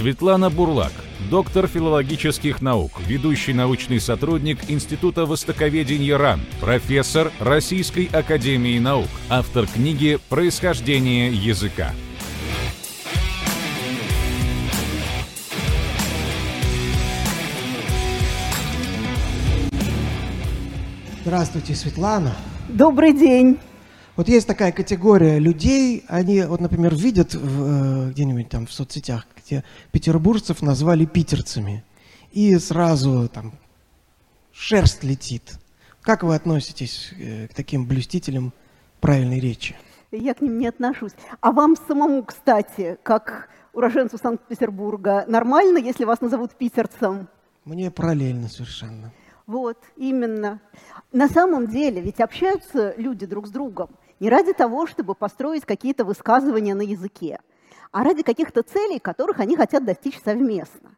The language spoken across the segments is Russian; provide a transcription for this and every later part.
Светлана Бурлак, доктор филологических наук, ведущий научный сотрудник Института востоковедения РАН, профессор Российской академии наук, автор книги «Происхождение языка». Здравствуйте, Светлана. Добрый день. Вот есть такая категория людей, они, вот, например, видят в, э, где-нибудь там в соцсетях, где петербуржцев назвали питерцами, и сразу там шерсть летит. Как вы относитесь э, к таким блюстителям правильной речи? Я к ним не отношусь. А вам самому, кстати, как уроженцу Санкт-Петербурга, нормально, если вас назовут питерцем? Мне параллельно совершенно. Вот, именно. На самом деле, ведь общаются люди друг с другом не ради того, чтобы построить какие-то высказывания на языке, а ради каких-то целей, которых они хотят достичь совместно.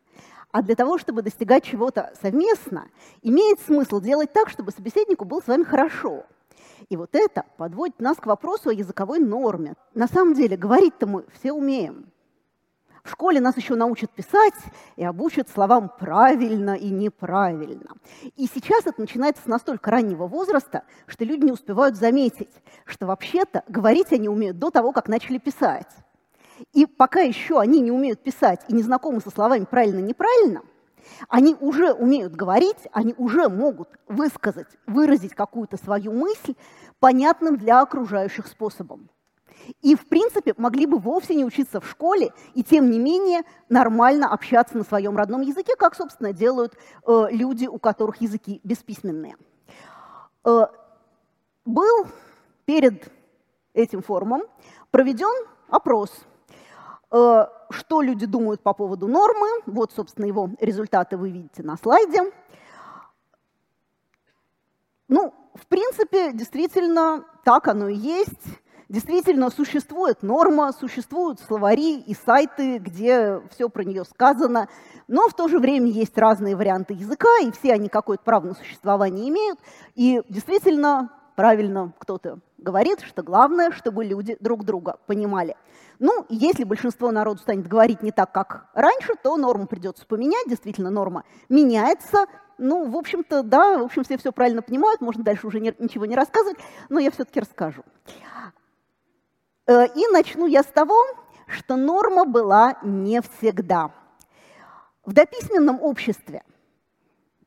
А для того, чтобы достигать чего-то совместно, имеет смысл делать так, чтобы собеседнику было с вами хорошо. И вот это подводит нас к вопросу о языковой норме. На самом деле, говорить-то мы все умеем. В школе нас еще научат писать и обучат словам правильно и неправильно. И сейчас это начинается с настолько раннего возраста, что люди не успевают заметить, что вообще-то говорить они умеют до того, как начали писать. И пока еще они не умеют писать и не знакомы со словами правильно и неправильно, они уже умеют говорить, они уже могут высказать, выразить какую-то свою мысль понятным для окружающих способом. И, в принципе, могли бы вовсе не учиться в школе и, тем не менее, нормально общаться на своем родном языке, как, собственно, делают э, люди, у которых языки бесписьменные. Э, был перед этим форумом проведен опрос, что люди думают по поводу нормы. Вот, собственно, его результаты вы видите на слайде. Ну, в принципе, действительно, так оно и есть. Действительно, существует норма, существуют словари и сайты, где все про нее сказано, но в то же время есть разные варианты языка, и все они какое-то право на существование имеют. И действительно, правильно кто-то говорит, что главное, чтобы люди друг друга понимали. Ну, если большинство народу станет говорить не так, как раньше, то норму придется поменять. Действительно, норма меняется. Ну, в общем-то, да, в общем, все все правильно понимают, можно дальше уже не, ничего не рассказывать, но я все-таки расскажу. Э, и начну я с того, что норма была не всегда. В дописьменном обществе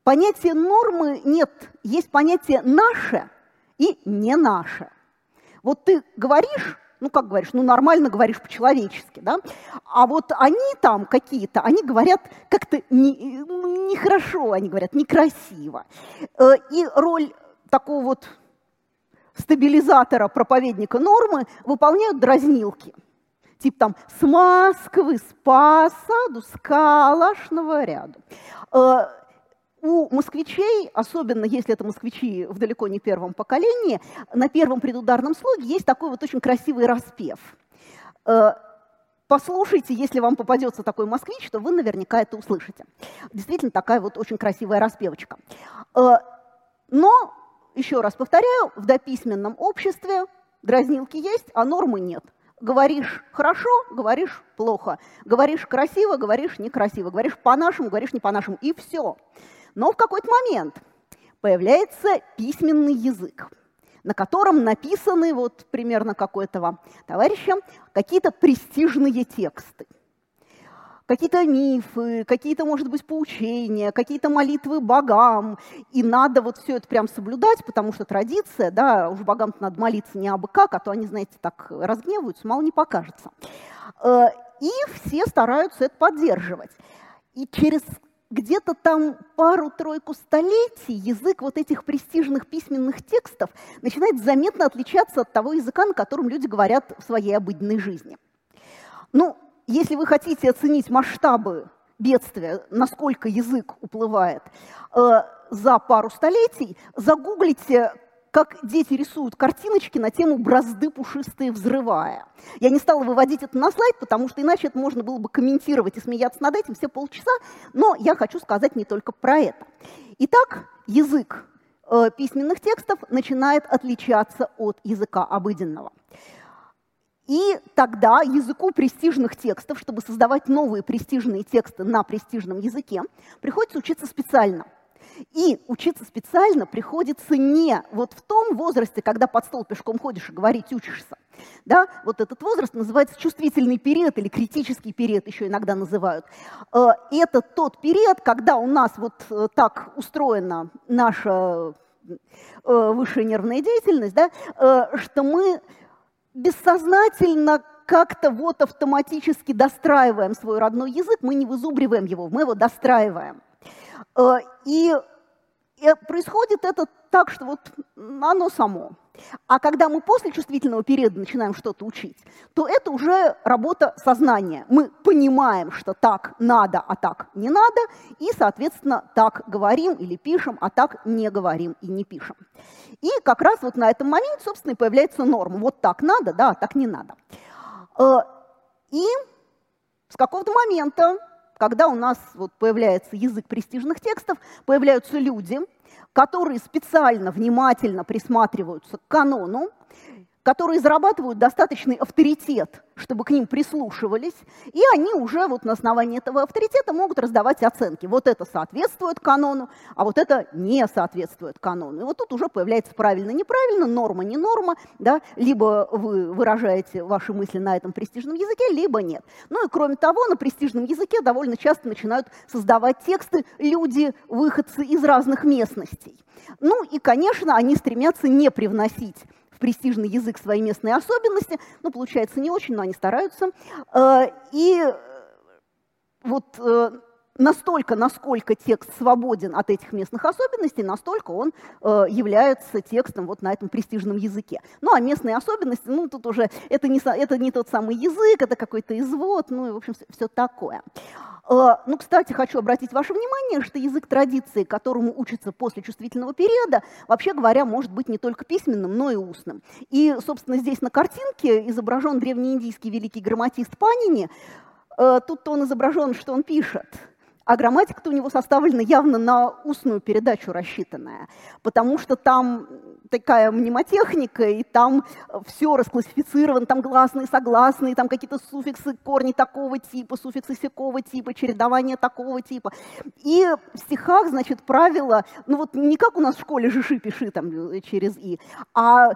понятия нормы нет, есть понятие «наше» и «не наше». Вот ты говоришь, ну как говоришь, ну нормально говоришь по-человечески, да? А вот они там какие-то, они говорят как-то нехорошо, не они говорят некрасиво. Э, и роль такого вот стабилизатора проповедника нормы выполняют дразнилки. Типа там с Москвы, с посаду, с Калашного ряду. У москвичей, особенно если это москвичи в далеко не первом поколении, на первом предударном слоге есть такой вот очень красивый распев. Э, послушайте, если вам попадется такой москвич, то вы наверняка это услышите. Действительно, такая вот очень красивая распевочка. Э, но еще раз повторяю, в дописьменном обществе дразнилки есть, а нормы нет. Говоришь хорошо, говоришь плохо. Говоришь красиво, говоришь некрасиво. Говоришь по-нашему, говоришь не по-нашему. И все. Но в какой-то момент появляется письменный язык, на котором написаны, вот примерно какой-то товарища, какие-то престижные тексты какие-то мифы, какие-то, может быть, поучения, какие-то молитвы богам. И надо вот все это прям соблюдать, потому что традиция, да, уж богам надо молиться не абы как, а то они, знаете, так разгневаются, мало не покажется. Э, и все стараются это поддерживать. И через где-то там пару-тройку столетий язык вот этих престижных письменных текстов начинает заметно отличаться от того языка, на котором люди говорят в своей обыденной жизни. Ну, если вы хотите оценить масштабы бедствия, насколько язык уплывает э, за пару столетий, загуглите, как дети рисуют картиночки на тему «бразды пушистые взрывая». Я не стала выводить это на слайд, потому что иначе это можно было бы комментировать и смеяться над этим все полчаса, но я хочу сказать не только про это. Итак, язык э, письменных текстов начинает отличаться от языка обыденного. И тогда языку престижных текстов, чтобы создавать новые престижные тексты на престижном языке, приходится учиться специально. И учиться специально приходится не вот в том возрасте, когда под стол пешком ходишь и говорить учишься. Да? Вот этот возраст называется чувствительный период или критический период еще иногда называют. Э, это тот период, когда у нас вот э, так устроена наша э, высшая нервная деятельность, да, что мы бессознательно как-то вот автоматически достраиваем свой родной язык, мы не вызубриваем его, мы его достраиваем. Э, и происходит это так, что вот оно само. А когда мы после чувствительного периода начинаем что-то учить, то это уже работа сознания. Мы понимаем, что так надо, а так не надо, и, соответственно, так говорим или пишем, а так не говорим и не пишем. И как раз вот на этом моменте, собственно, и появляется норма. Вот так надо, да, а так не надо. Э, и с какого-то момента когда у нас вот появляется язык престижных текстов, появляются люди, которые специально, внимательно присматриваются к канону, которые зарабатывают достаточный авторитет, чтобы к ним прислушивались, и они уже вот на основании этого авторитета могут раздавать оценки. Вот это соответствует канону, а вот это не соответствует канону. И вот тут уже появляется правильно-неправильно, норма-не норма, да? либо вы выражаете ваши мысли на этом престижном языке, либо нет. Ну и кроме того, на престижном языке довольно часто начинают создавать тексты люди, выходцы из разных местностей. Ну и, конечно, они стремятся не привносить в престижный язык свои местные особенности. Ну, получается не очень, но они стараются. Э, и э, вот э, настолько, насколько текст свободен от этих местных особенностей, настолько он является текстом вот на этом престижном языке. Ну, а местные особенности, ну, тут уже это не, это не тот самый язык, это какой-то извод, ну, и, в общем, все, все такое. А, ну, кстати, хочу обратить ваше внимание, что язык традиции, которому учатся после чувствительного периода, вообще говоря, может быть не только письменным, но и устным. И, собственно, здесь на картинке изображен древнеиндийский великий грамматист Панини. А, тут он изображен, что он пишет – а грамматика-то у него составлена явно на устную передачу рассчитанная, потому что там такая мнемотехника, и там все расклассифицировано, там гласные, согласные, там какие-то суффиксы, корни такого типа, суффиксы всякого типа, чередование такого типа. И в стихах, значит, правило, ну вот не как у нас в школе «жиши, пиши» там через «и», а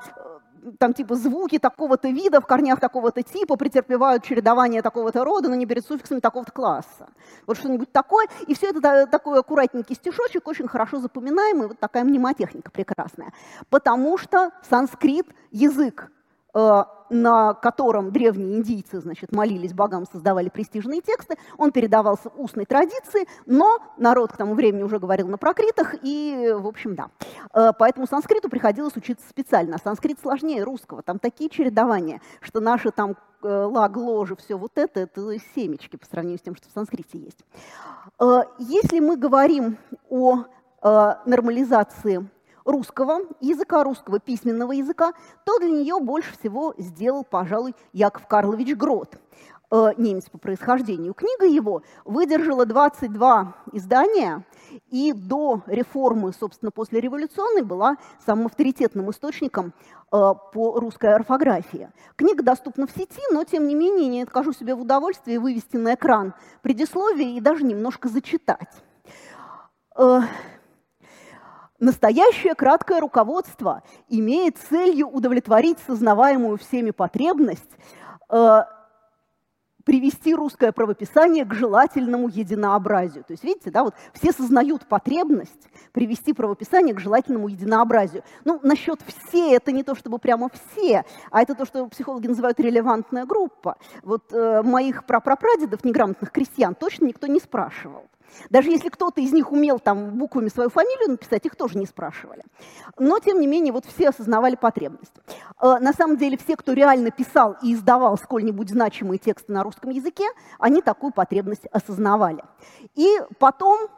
там типа звуки такого-то вида в корнях такого-то типа претерпевают чередование такого-то рода, но не перед суффиксами такого-то класса. Вот что-нибудь такое. И все это такой аккуратненький стишочек, очень хорошо запоминаемый, вот такая мнемотехника прекрасная. Потому что санскрит — язык на котором древние индийцы значит, молились богам, создавали престижные тексты, он передавался устной традиции, но народ к тому времени уже говорил на прокритах, и, в общем, да. Э, поэтому санскриту приходилось учиться специально. А санскрит сложнее русского, там такие чередования, что наши там э, лаг, ложи, все вот это, это семечки по сравнению с тем, что в санскрите есть. Если мы говорим о нормализации русского языка, русского письменного языка, то для нее больше всего сделал, пожалуй, Яков Карлович Грот, э, немец по происхождению. Книга его выдержала 22 издания, и до реформы, собственно, после революционной была самым авторитетным источником э, по русской орфографии. Книга доступна в сети, но, тем не менее, не откажу себе в удовольствии вывести на экран предисловие и даже немножко зачитать. Настоящее краткое руководство имеет целью удовлетворить сознаваемую всеми потребность э, привести русское правописание к желательному единообразию. То есть, видите, да, вот все сознают потребность привести правописание к желательному единообразию. Ну, насчет все, это не то чтобы прямо все, а это то, что психологи называют релевантная группа. Вот э, моих прапрапрадедов, неграмотных крестьян, точно никто не спрашивал. Даже если кто-то из них умел там буквами свою фамилию написать, их тоже не спрашивали. Но, тем не менее, вот все осознавали потребность. Э, на самом деле, все, кто реально писал и издавал сколь-нибудь значимые тексты на русском языке, они такую потребность осознавали. И потом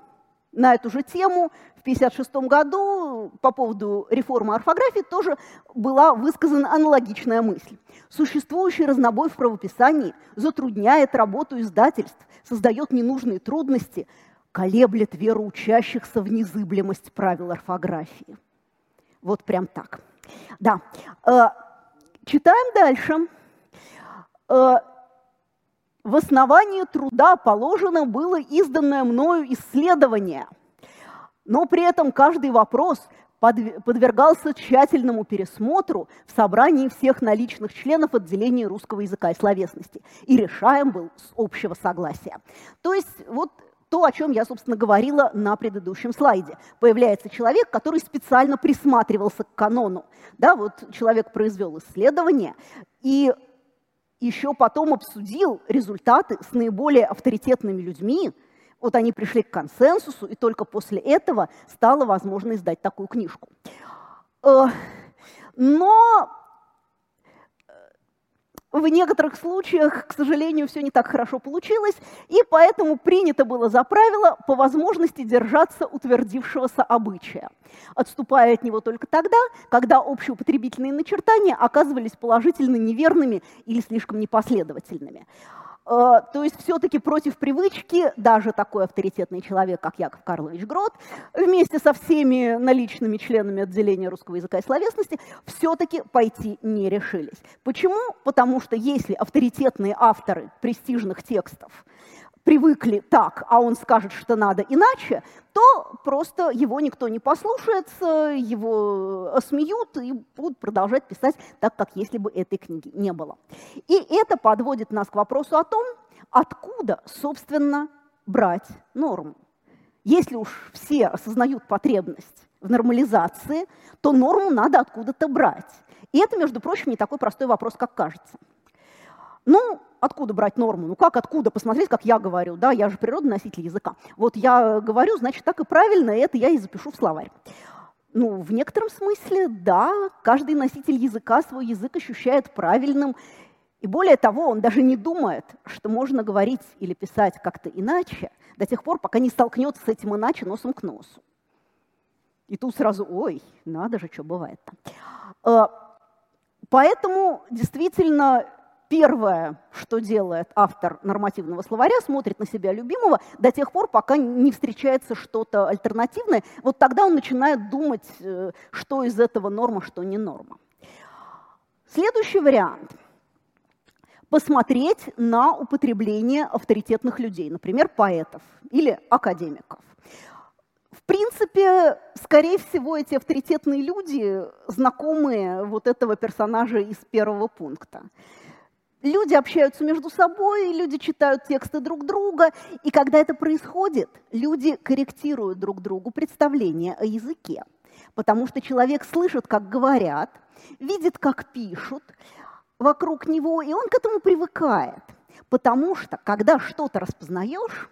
на эту же тему в 1956 году по поводу реформы орфографии тоже была высказана аналогичная мысль. Существующий разнобой в правописании затрудняет работу издательств, создает ненужные трудности, колеблет веру учащихся в незыблемость правил орфографии. Вот прям так. Да. Э, читаем дальше. Э, в основании труда положено было изданное мною исследование, но при этом каждый вопрос подвергался тщательному пересмотру в собрании всех наличных членов отделения русского языка и словесности и решаем был с общего согласия. То есть вот то, о чем я, собственно, говорила на предыдущем слайде. Появляется человек, который специально присматривался к канону. Да, вот человек произвел исследование и еще потом обсудил результаты с наиболее авторитетными людьми, вот они пришли к консенсусу, и только после этого стало возможно издать такую книжку. Э, но в некоторых случаях, к сожалению, все не так хорошо получилось, и поэтому принято было за правило по возможности держаться утвердившегося обычая, отступая от него только тогда, когда общеупотребительные начертания оказывались положительно неверными или слишком непоследовательными. Э, то есть все-таки против привычки даже такой авторитетный человек, как Яков Карлович Грот, вместе со всеми наличными членами отделения русского языка и словесности, все-таки пойти не решились. Почему? Потому что если авторитетные авторы престижных текстов привыкли так, а он скажет, что надо иначе, то просто его никто не послушается, его осмеют и будут продолжать писать так, как если бы этой книги не было. И это подводит нас к вопросу о том, откуда, собственно, брать норму. Если уж все осознают потребность в нормализации, то норму надо откуда-то брать. И это, между прочим, не такой простой вопрос, как кажется. Ну, откуда брать норму? Ну как откуда? Посмотреть, как я говорю, да, я же природный носитель языка. Вот я говорю, значит, так и правильно, и это я и запишу в словарь. Ну, в некотором смысле, да, каждый носитель языка свой язык ощущает правильным, и более того, он даже не думает, что можно говорить или писать как-то иначе до тех пор, пока не столкнется с этим иначе носом к носу. И тут сразу, ой, надо же, что бывает-то. Э, поэтому действительно Первое, что делает автор нормативного словаря, смотрит на себя любимого до тех пор, пока не встречается что-то альтернативное. Вот тогда он начинает думать, э, что из этого норма, что не норма. Следующий вариант – посмотреть на употребление авторитетных людей, например, поэтов или академиков. В принципе, скорее всего, эти авторитетные люди знакомые вот этого персонажа из первого пункта люди общаются между собой, люди читают тексты друг друга, и когда это происходит, люди корректируют друг другу представление о языке. Потому что человек слышит, как говорят, видит, как пишут вокруг него, и он к этому привыкает. Потому что, когда что-то распознаешь,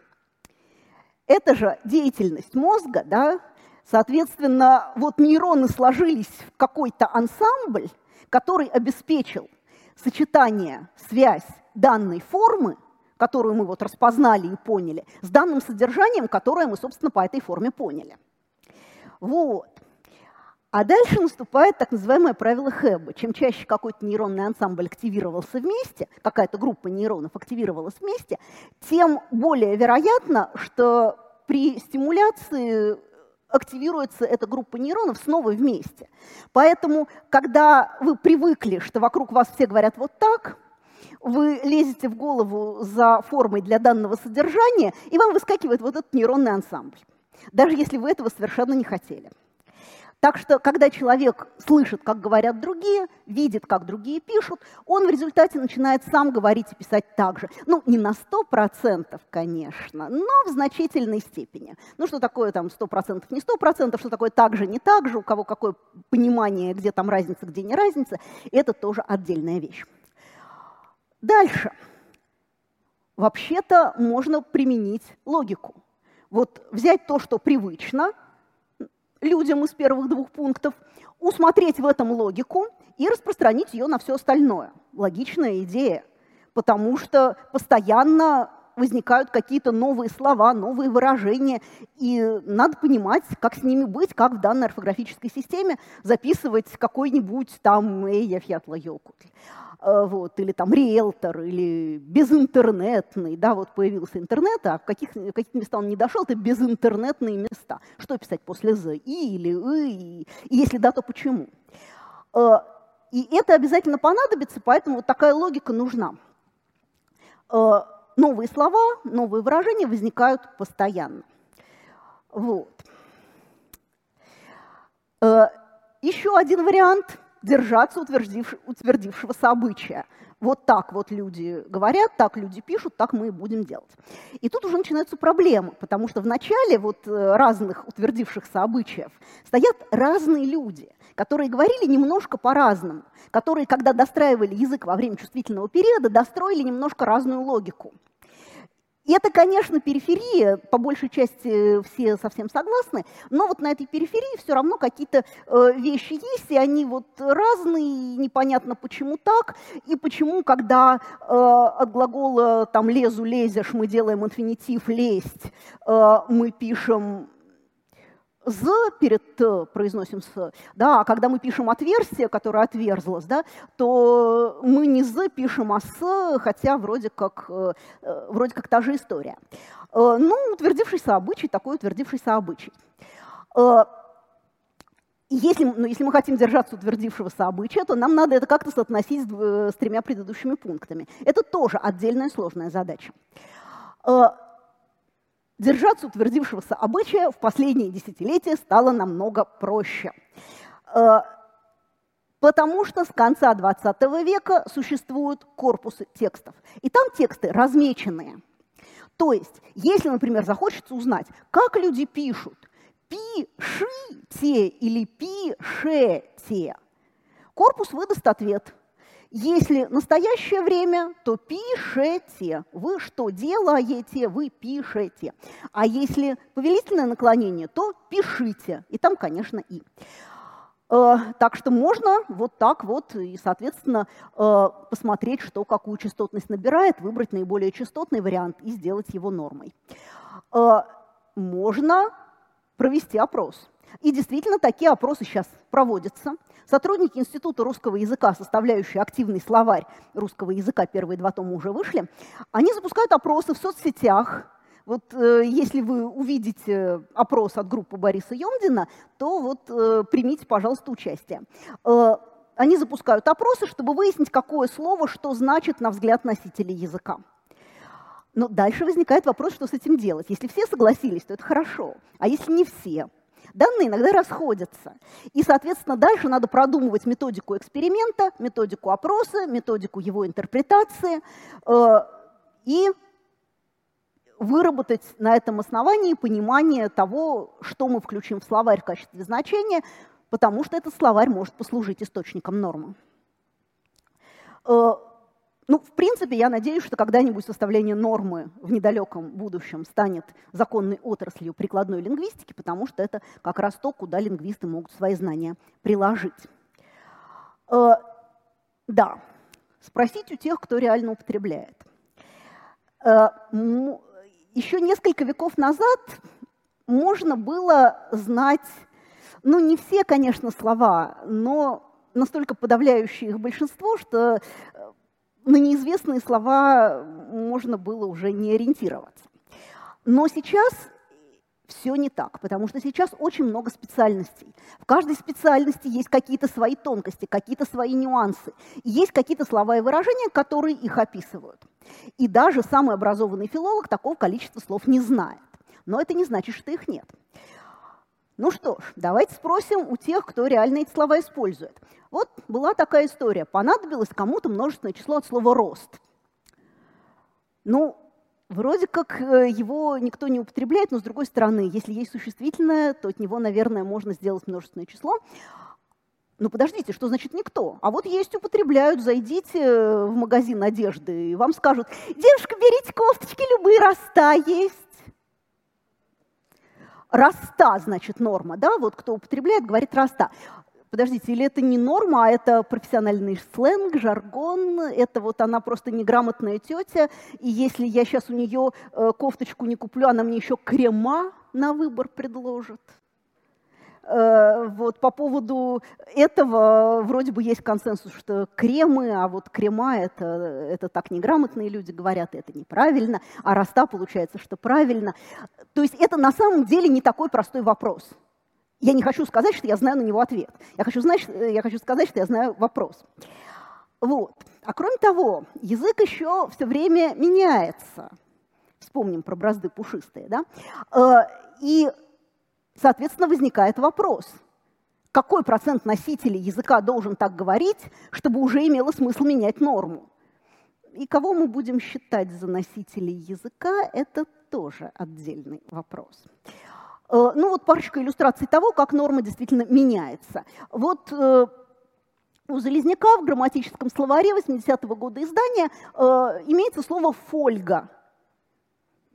это же деятельность мозга, да, соответственно, вот нейроны сложились в какой-то ансамбль, который обеспечил сочетание, связь данной формы, которую мы вот распознали и поняли, с данным содержанием, которое мы, собственно, по этой форме поняли. Вот. А дальше наступает так называемое правило Хэбба. Чем чаще какой-то нейронный ансамбль активировался вместе, какая-то группа нейронов активировалась вместе, тем более вероятно, что при стимуляции активируется эта группа нейронов снова вместе. Поэтому, когда вы привыкли, что вокруг вас все говорят вот так, вы лезете в голову за формой для данного содержания, и вам выскакивает вот этот нейронный ансамбль, даже если вы этого совершенно не хотели. Так что, когда человек слышит, как говорят другие, видит, как другие пишут, он в результате начинает сам говорить и писать так же. Ну, не на 100%, конечно, но в значительной степени. Ну, что такое там 100%, не 100%, что такое так же, не так же, у кого какое понимание, где там разница, где не разница, это тоже отдельная вещь. Дальше. Вообще-то можно применить логику. Вот взять то, что привычно – людям из первых двух пунктов, усмотреть в этом логику и распространить ее на все остальное. Логичная идея, потому что постоянно возникают какие-то новые слова, новые выражения, и надо понимать, как с ними быть, как в данной орфографической системе записывать какой-нибудь там «Эй, я фьятла ёкутль». Э, вот, или там риэлтор, или безинтернетный, да, вот появился интернет, а в каких, в каких местах он не дошел, это безинтернетные места. Что писать после «з» «и» или «ы», и если да, то почему? Э, и это обязательно понадобится, поэтому вот такая логика нужна. Новые слова, новые выражения возникают постоянно. Вот. Э, еще один вариант – держаться утвердивш, утвердившегося обычая. Вот так вот люди говорят, так люди пишут, так мы и будем делать. И тут уже начинаются проблемы, потому что в начале вот э, разных утвердившихся обычаев стоят разные люди, которые говорили немножко по-разному, которые, когда достраивали язык во время чувствительного периода, достроили немножко разную логику. И это, конечно, периферия, по большей части все совсем согласны, но вот на этой периферии все равно какие-то э, вещи есть, и они вот разные, и непонятно почему так, и почему, когда э, от глагола там «лезу», «лезешь» мы делаем инфинитив «лезть», э, мы пишем «з» перед «т» произносим «с», да, а когда мы пишем отверстие, которое отверзлось, да, то мы не «з» пишем, а «с», хотя вроде как, э, э, вроде как та же история. Э, ну, утвердившийся обычай, такой утвердившийся обычай. Если, ну, если мы хотим держаться утвердившегося обычая, то нам надо это как-то соотносить с, с тремя предыдущими пунктами. Это тоже отдельная сложная задача. Держаться утвердившегося обычая в последние десятилетия стало намного проще. Э, потому что с конца 20 века существуют корпусы текстов. И там тексты размеченные. То есть, если, например, захочется узнать, как люди пишут, пишите или пишете, корпус выдаст ответ – если настоящее время, то пишете. Вы что делаете? Вы пишете. А если повелительное наклонение, то пишите. И там, конечно, и. Э, так что можно вот так вот и, соответственно, э, посмотреть, что какую частотность набирает, выбрать наиболее частотный вариант и сделать его нормой. Э, можно провести опрос. И действительно, такие опросы сейчас проводятся. Сотрудники Института русского языка, составляющие активный словарь русского языка, первые два тома уже вышли, они запускают опросы в соцсетях. Вот э, если вы увидите опрос от группы Бориса Емдина, то вот э, примите, пожалуйста, участие. Э, они запускают опросы, чтобы выяснить, какое слово что значит на взгляд носителей языка. Но дальше возникает вопрос, что с этим делать. Если все согласились, то это хорошо. А если не все? Данные иногда расходятся. И, соответственно, дальше надо продумывать методику эксперимента, методику опроса, методику его интерпретации э, и выработать на этом основании понимание того, что мы включим в словарь в качестве значения, потому что этот словарь может послужить источником нормы. Э, ну, в принципе, я надеюсь, что когда-нибудь составление нормы в недалеком будущем станет законной отраслью прикладной лингвистики, потому что это как раз то, куда лингвисты могут свои знания приложить. Э, да, спросить у тех, кто реально употребляет. Э, еще несколько веков назад можно было знать, ну, не все, конечно, слова, но настолько подавляющее их большинство, что на неизвестные слова можно было уже не ориентироваться. Но сейчас все не так, потому что сейчас очень много специальностей. В каждой специальности есть какие-то свои тонкости, какие-то свои нюансы. Есть какие-то слова и выражения, которые их описывают. И даже самый образованный филолог такого количества слов не знает. Но это не значит, что их нет. Ну что ж, давайте спросим у тех, кто реально эти слова использует. Вот была такая история. Понадобилось кому-то множественное число от слова «рост». Ну, вроде как э, его никто не употребляет, но с другой стороны, если есть существительное, то от него, наверное, можно сделать множественное число. Ну подождите, что значит никто? А вот есть употребляют, зайдите в магазин одежды, и вам скажут, девушка, берите кофточки, любые роста есть. Раста, значит, норма, да, вот кто употребляет, говорит раста подождите, или это не норма, а это профессиональный сленг, жаргон, это вот она просто неграмотная тетя, и если я сейчас у нее э, кофточку не куплю, она мне еще крема на выбор предложит. Э, вот по поводу этого вроде бы есть консенсус, что кремы, а вот крема это, это так неграмотные люди говорят, это неправильно, а раста получается, что правильно. То есть это на самом деле не такой простой вопрос. Я не хочу сказать, что я знаю на него ответ. Я хочу, знать, я хочу сказать, что я знаю вопрос. Вот. А кроме того, язык еще все время меняется. Вспомним про бразды пушистые, да? Э, и, соответственно, возникает вопрос, какой процент носителей языка должен так говорить, чтобы уже имело смысл менять норму? И кого мы будем считать за носителей языка, это тоже отдельный вопрос. Э, ну вот парочка иллюстраций того, как норма действительно меняется. Вот э, у Залезняка в грамматическом словаре 80-го года издания э, имеется слово «фольга».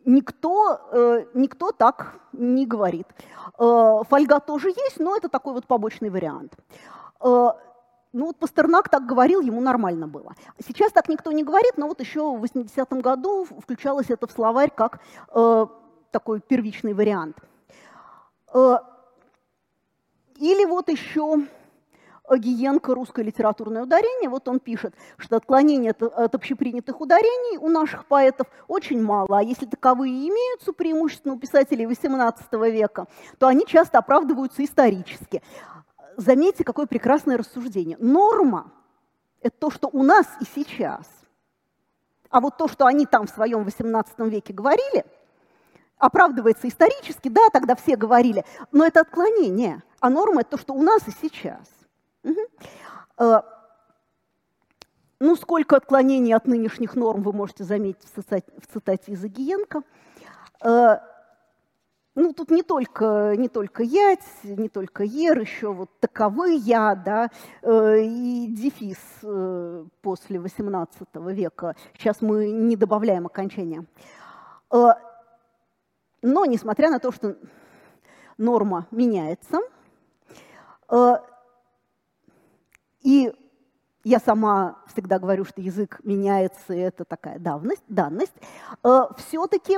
Никто, э, никто так не говорит. Э, фольга тоже есть, но это такой вот побочный вариант. Э, ну вот Пастернак так говорил, ему нормально было. Сейчас так никто не говорит, но вот еще в 80-м году включалось это в словарь как э, такой первичный вариант. Э, или вот еще Огиенко «Русское литературное ударение». Вот он пишет, что отклонения от, от общепринятых ударений у наших поэтов очень мало, а если таковые имеются преимущественно у писателей XVIII века, то они часто оправдываются исторически. Заметьте, какое прекрасное рассуждение. Норма – это то, что у нас и сейчас. А вот то, что они там в своем XVIII веке говорили, оправдывается исторически, да, тогда все говорили, но это отклонение, а норма – это то, что у нас и сейчас. Угу. Ну, сколько отклонений от нынешних норм вы можете заметить в цитате, в цитате из Агиенко. Э, ну, тут не только, не только ять, не только ер, еще вот таковы я, да, э, и дефис после XVIII века. Сейчас мы не добавляем окончания. Но, несмотря на то, что норма меняется, и я сама всегда говорю, что язык меняется, и это такая давность, данность. Э, все-таки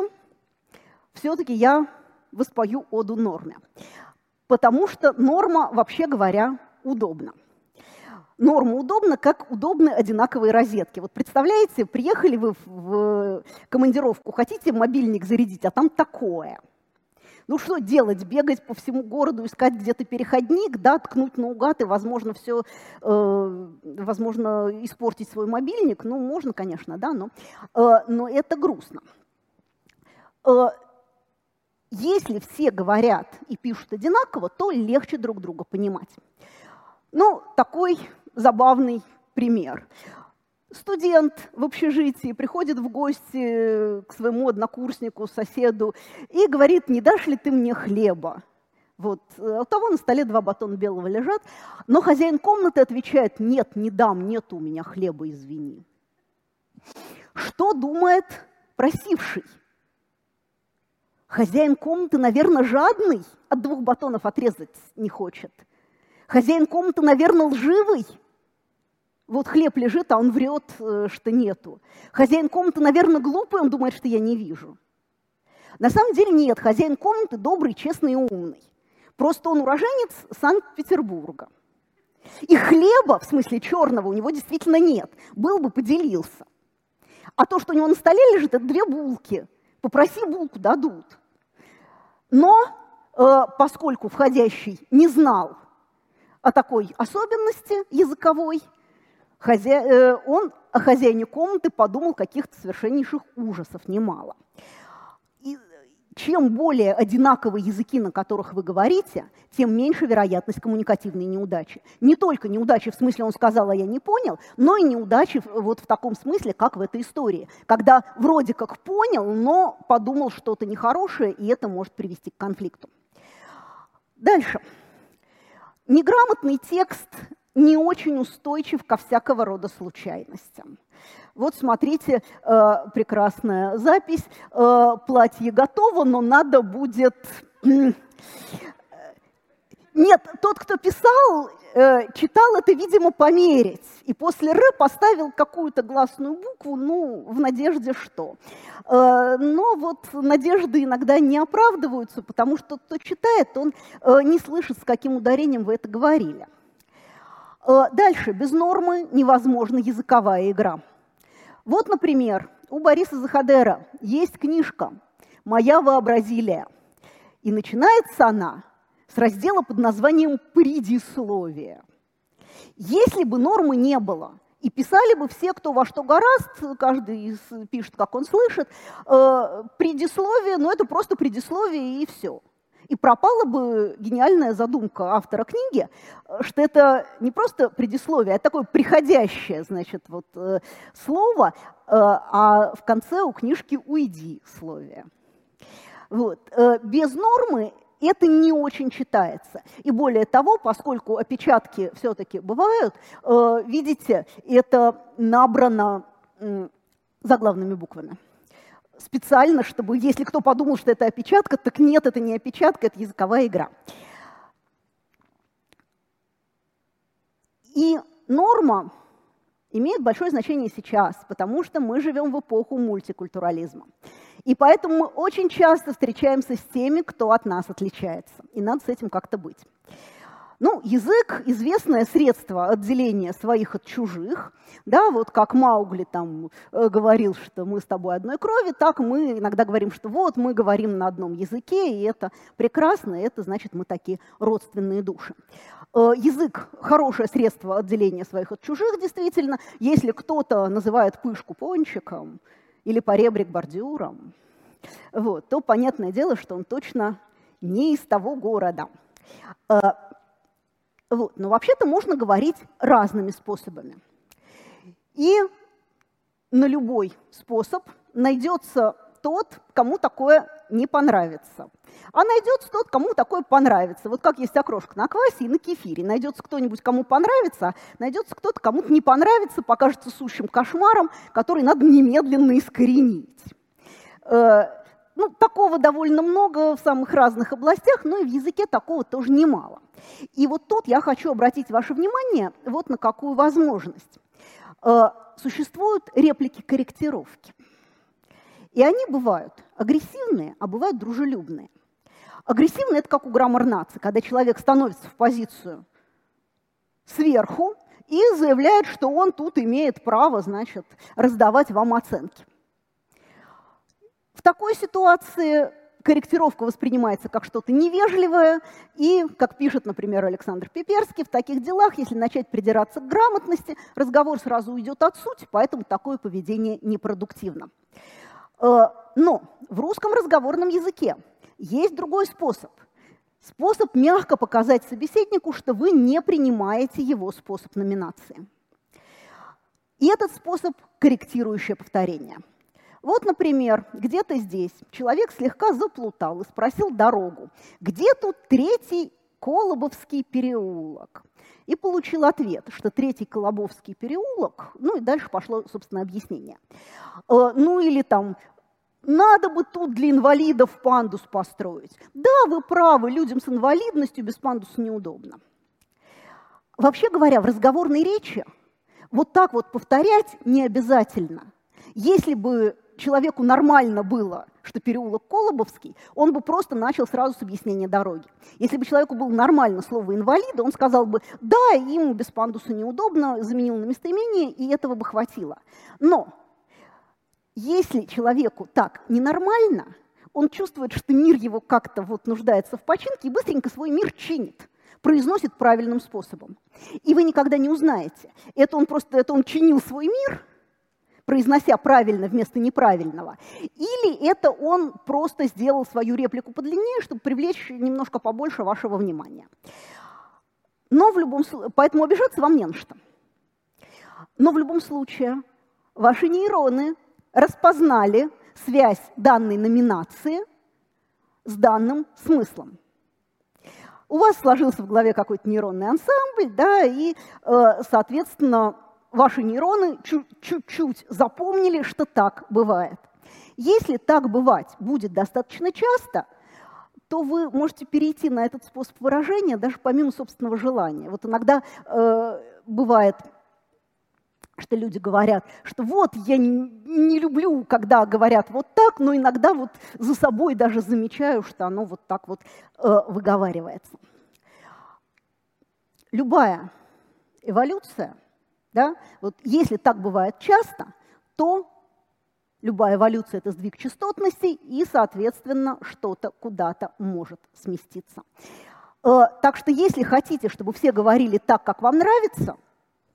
все я воспою оду норме. Потому что норма, вообще говоря, удобна. Норма удобна, как удобны одинаковые розетки. Вот представляете, приехали вы в командировку, хотите мобильник зарядить, а там такое – ну что делать, бегать по всему городу, искать где-то переходник, да, ткнуть наугад и, возможно, все, э, возможно, испортить свой мобильник. Ну, можно, конечно, да, но, э, но это грустно. Э, если все говорят и пишут одинаково, то легче друг друга понимать. Ну, такой забавный пример. Студент в общежитии приходит в гости к своему однокурснику, соседу и говорит, не дашь ли ты мне хлеба? Вот. А у того на столе два батона белого лежат, но хозяин комнаты отвечает, нет, не дам, нет у меня хлеба, извини. Что думает просивший? Хозяин комнаты, наверное, жадный, от двух батонов отрезать не хочет. Хозяин комнаты, наверное, лживый, вот хлеб лежит, а он врет, э, что нету. Хозяин комнаты, наверное, глупый, он думает, что я не вижу. На самом деле нет, хозяин комнаты добрый, честный и умный. Просто он уроженец Санкт-Петербурга. И хлеба, в смысле черного, у него действительно нет. Был бы, поделился. А то, что у него на столе лежит, это две булки. Попроси булку, дадут. Но э, поскольку входящий не знал о такой особенности языковой, Хозя... Э, он о хозяине комнаты подумал каких-то совершеннейших ужасов немало. И чем более одинаковые языки, на которых вы говорите, тем меньше вероятность коммуникативной неудачи. Не только неудачи в смысле он сказал, а я не понял, но и неудачи вот в таком смысле, как в этой истории, когда вроде как понял, но подумал что-то нехорошее, и это может привести к конфликту. Дальше. Неграмотный текст не очень устойчив ко всякого рода случайностям. Вот смотрите, э, прекрасная запись. Э, платье готово, но надо будет... Нет, тот, кто писал, э, читал это, видимо, померить. И после «р» поставил какую-то гласную букву, ну, в надежде что. Э, но вот надежды иногда не оправдываются, потому что кто читает, он э, не слышит, с каким ударением вы это говорили. Э, дальше, без нормы невозможна языковая игра. Вот, например, у Бориса Захадера есть книжка «Моя вообразилия». И начинается она с раздела под названием «Предисловие». Если бы нормы не было, И писали бы все, кто во что гораст, каждый пишет, как он слышит. Э, предисловие, ну это просто предисловие и все. И пропала бы гениальная задумка автора книги, что это не просто предисловие, а такое приходящее, значит, вот э, слово, э, а в конце у книжки «уйди» словие. Вот. Без нормы это не очень читается. И более того, поскольку опечатки все-таки бывают, э, видите, это набрано заглавными буквами. Специально, чтобы, если кто подумал, что это опечатка, так нет, это не опечатка, это языковая игра. И норма имеет большое значение сейчас, потому что мы живем в эпоху мультикультурализма. И поэтому мы очень часто встречаемся с теми, кто от нас отличается. И надо с этим как-то быть. Ну, язык – известное средство отделения своих от чужих. Да, вот как Маугли там э, говорил, что мы с тобой одной крови, так мы иногда говорим, что вот мы говорим на одном языке, и это прекрасно, и это значит мы такие родственные души. Э, язык – хорошее средство отделения своих от чужих, действительно. Если кто-то называет пышку пончиком, или поребрик бордюром, вот, то понятное дело, что он точно не из того города. Вот. Но вообще-то можно говорить разными способами. И на любой способ найдется тот, кому такое не понравится. А найдется тот, кому такое понравится. Вот как есть окрошка на квасе и на кефире. Найдется кто-нибудь, кому понравится, найдется кто-то, кому-то не понравится, покажется сущим кошмаром, который надо немедленно искоренить. Ну, такого довольно много в самых разных областях, но и в языке такого тоже немало. И вот тут я хочу обратить ваше внимание вот на какую возможность. Э, существуют реплики-корректировки. И они бывают агрессивные, а бывают дружелюбные. Агрессивные – это как у граммар-нации, когда человек становится в позицию сверху и заявляет, что он тут имеет право, значит, раздавать вам оценки. В такой ситуации корректировка воспринимается как что-то невежливое, и, как пишет, например, Александр Пиперский, в таких делах, если начать придираться к грамотности, разговор сразу уйдет от сути, поэтому такое поведение непродуктивно. Э, но в русском разговорном языке есть другой способ. Способ мягко показать собеседнику, что вы не принимаете его способ номинации. И этот способ – корректирующее повторение. Вот, например, где-то здесь человек слегка заплутал и спросил дорогу. Где тут третий Колобовский переулок? И получил ответ, что третий Колобовский переулок, ну и дальше пошло, собственно, объяснение. Э, ну или там надо бы тут для инвалидов пандус построить. Да, вы правы, людям с инвалидностью без пандуса неудобно. Вообще говоря, в разговорной речи вот так вот повторять не обязательно. Если бы человеку нормально было, что переулок Колобовский, он бы просто начал сразу с объяснения дороги. Если бы человеку было нормально слово «инвалида», он сказал бы «да, ему без пандуса неудобно», заменил на местоимение, и этого бы хватило. Но если человеку так ненормально, он чувствует, что мир его как-то вот нуждается в починке и быстренько свой мир чинит произносит правильным способом. И вы никогда не узнаете, это он просто это он чинил свой мир, произнося правильно вместо неправильного, или это он просто сделал свою реплику подлиннее, чтобы привлечь немножко побольше вашего внимания. Но в любом поэтому обижаться вам не на что. Но в любом случае ваши нейроны распознали связь данной номинации с данным смыслом. У вас сложился в голове какой-то нейронный ансамбль, да, и, э, соответственно, ваши нейроны чуть-чуть запомнили, что так бывает. Если так бывать будет достаточно часто, то вы можете перейти на этот способ выражения даже помимо собственного желания. Вот иногда э, бывает что люди говорят, что вот я не, не люблю, когда говорят вот так, но иногда вот за собой даже замечаю, что оно вот так вот э, выговаривается. Любая эволюция, да, вот если так бывает часто, то любая эволюция – это сдвиг частотностей, и, соответственно, что-то куда-то может сместиться. Э, так что если хотите, чтобы все говорили так, как вам нравится –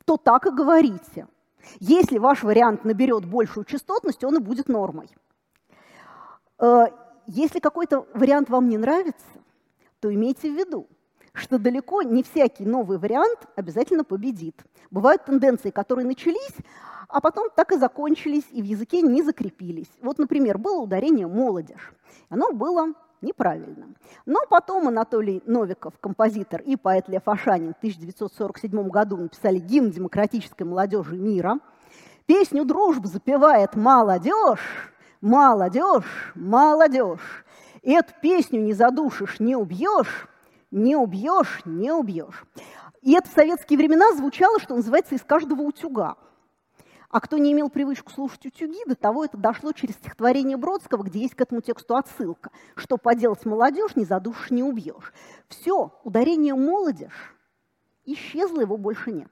то так и говорите. Если ваш вариант наберет большую частотность, он и будет нормой. Э, если какой-то вариант вам не нравится, то имейте в виду, что далеко не всякий новый вариант обязательно победит. Бывают тенденции, которые начались, а потом так и закончились, и в языке не закрепились. Вот, например, было ударение «молодежь». Оно было неправильно. Но потом Анатолий Новиков, композитор и поэт Лев Ашанин в 1947 году написали гимн демократической молодежи мира. Песню «Дружбу» запевает молодежь, молодежь, молодежь. Эту песню не задушишь, не убьешь, не убьешь, не убьешь. И это в советские времена звучало, что называется, из каждого утюга. А кто не имел привычку слушать утюги, до того это дошло через стихотворение Бродского, где есть к этому тексту отсылка. Что поделать молодежь, не задушишь, не убьешь. Все, ударение молодежь исчезло, его больше нет.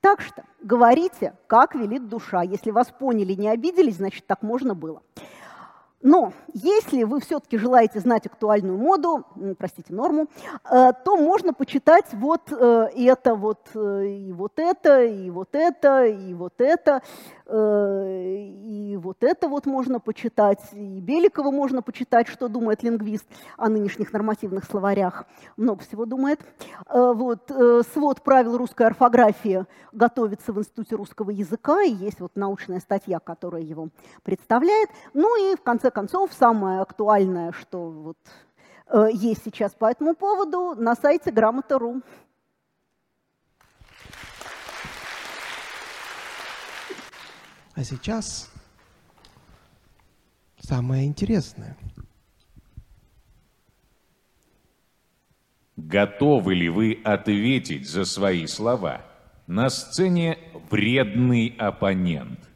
Так что говорите, как велит душа. Если вас поняли, не обиделись, значит, так можно было. Но если вы все-таки желаете знать актуальную моду, простите, норму, э, то можно почитать вот э, это, вот, э, и вот это, и вот это, и вот это. Э, и вот это вот можно почитать, и Беликова можно почитать, что думает лингвист о нынешних нормативных словарях. Много всего думает. Э, вот, э, свод правил русской орфографии готовится в Институте русского языка, и есть вот научная статья, которая его представляет. Ну и в конце концов, самое актуальное, что вот есть сейчас по этому поводу, на сайте грамота.ру. А сейчас самое интересное. Готовы ли вы ответить за свои слова? На сцене вредный оппонент.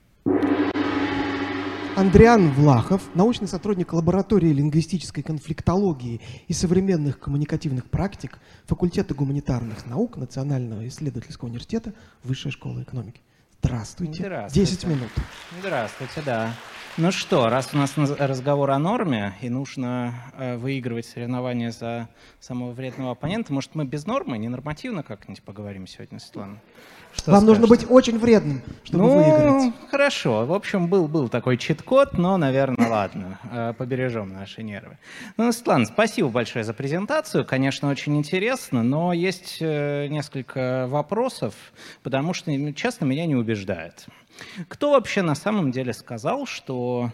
Андриан Влахов, научный сотрудник лаборатории лингвистической конфликтологии и современных коммуникативных практик факультета гуманитарных наук Национального исследовательского университета Высшей школы экономики. Здравствуйте. Здравствуйте. 10 минут. Здравствуйте, да. Ну что, раз у нас разговор о норме, и нужно э, выигрывать соревнования за самого вредного оппонента, может, мы без нормы, ненормативно как-нибудь поговорим сегодня, Светлана? Что Вам скажете? нужно быть очень вредным, чтобы ну, выиграть. хорошо. В общем, был, был такой чит-код, но, наверное, ладно, э, побережем наши нервы. Ну, Светлана, спасибо большое за презентацию. Конечно, очень интересно, но есть э, несколько вопросов, потому что, ну, честно, меня не убеждает. Кто вообще на самом деле сказал, что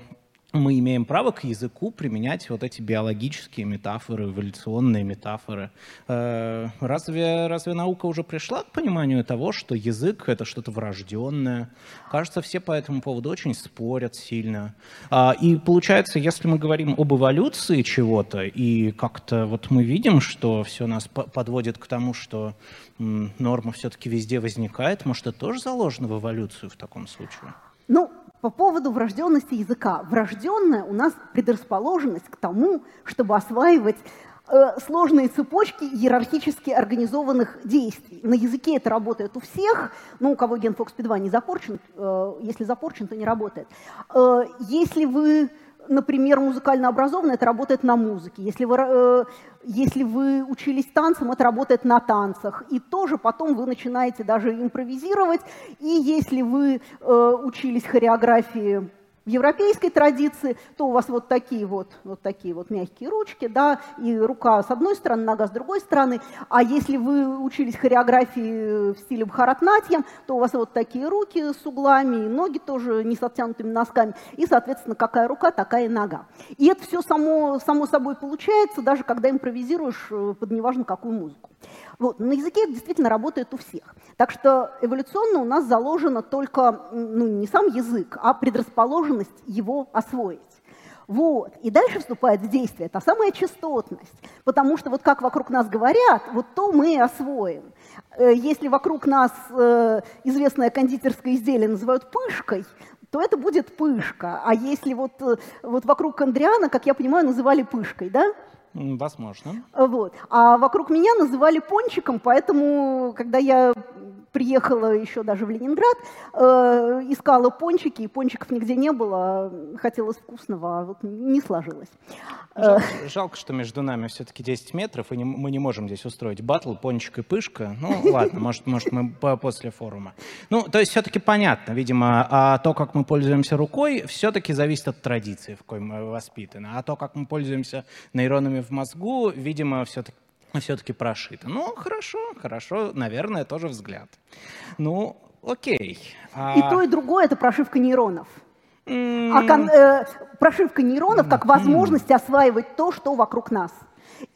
мы имеем право к языку применять вот эти биологические метафоры, эволюционные метафоры. Э, разве, разве наука уже пришла к пониманию того, что язык — это что-то врожденное? Кажется, все по этому поводу очень спорят сильно. А, и получается, если мы говорим об эволюции чего-то, и как-то вот мы видим, что все нас подводит к тому, что норма все-таки везде возникает, может, это тоже заложено в эволюцию в таком случае? Ну, по поводу врожденности языка. Врожденная у нас предрасположенность к тому, чтобы осваивать э, сложные цепочки иерархически организованных действий. На языке это работает у всех, ну, у кого ген FOXP2 не запорчен, э, если запорчен, то не работает. Э, если вы например, музыкально образованный, это работает на музыке. Если вы, э, если вы учились танцам, это работает на танцах. И тоже потом вы начинаете даже импровизировать. И если вы э, учились хореографии в европейской традиции, то у вас вот такие вот, вот такие вот мягкие ручки, да, и рука с одной стороны, нога с другой стороны. А если вы учились хореографии в стиле бхаратнатьям, то у вас вот такие руки с углами, и ноги тоже не с оттянутыми носками. И, соответственно, какая рука, такая и нога. И это все само, само собой получается, даже когда импровизируешь э, под неважно какую музыку. Вот. На языке это действительно работает у всех. Так что эволюционно у нас заложено только ну, не сам язык, а предрасположенность его освоить. Вот. И дальше вступает в действие та самая частотность. Потому что вот как вокруг нас говорят, вот то мы и освоим. Э, если вокруг нас э, известное кондитерское изделие называют пышкой, то это будет пышка. А если вот, э, вот вокруг Андриана, как я понимаю, называли пышкой, да? Возможно. Вот. А вокруг меня называли пончиком, поэтому, когда я приехала еще даже в Ленинград, э, искала пончики, и пончиков нигде не было, хотелось вкусного, а вот не сложилось. Жалко, жалко что между нами все-таки 10 метров, и не, мы не можем здесь устроить батл, пончик и пышка. Ну, ладно, может, может мы после форума. Ну, то есть все-таки понятно, видимо, а то, как мы пользуемся рукой, все-таки зависит от традиции, в какой мы воспитаны. А то, как мы пользуемся нейронами в мозгу, видимо, все-таки все-таки прошито. Ну, хорошо, хорошо, наверное, тоже взгляд. Ну, окей. А... И то, и другое — это прошивка нейронов. Mm. А кон, э, прошивка нейронов как возможность осваивать то, что вокруг нас.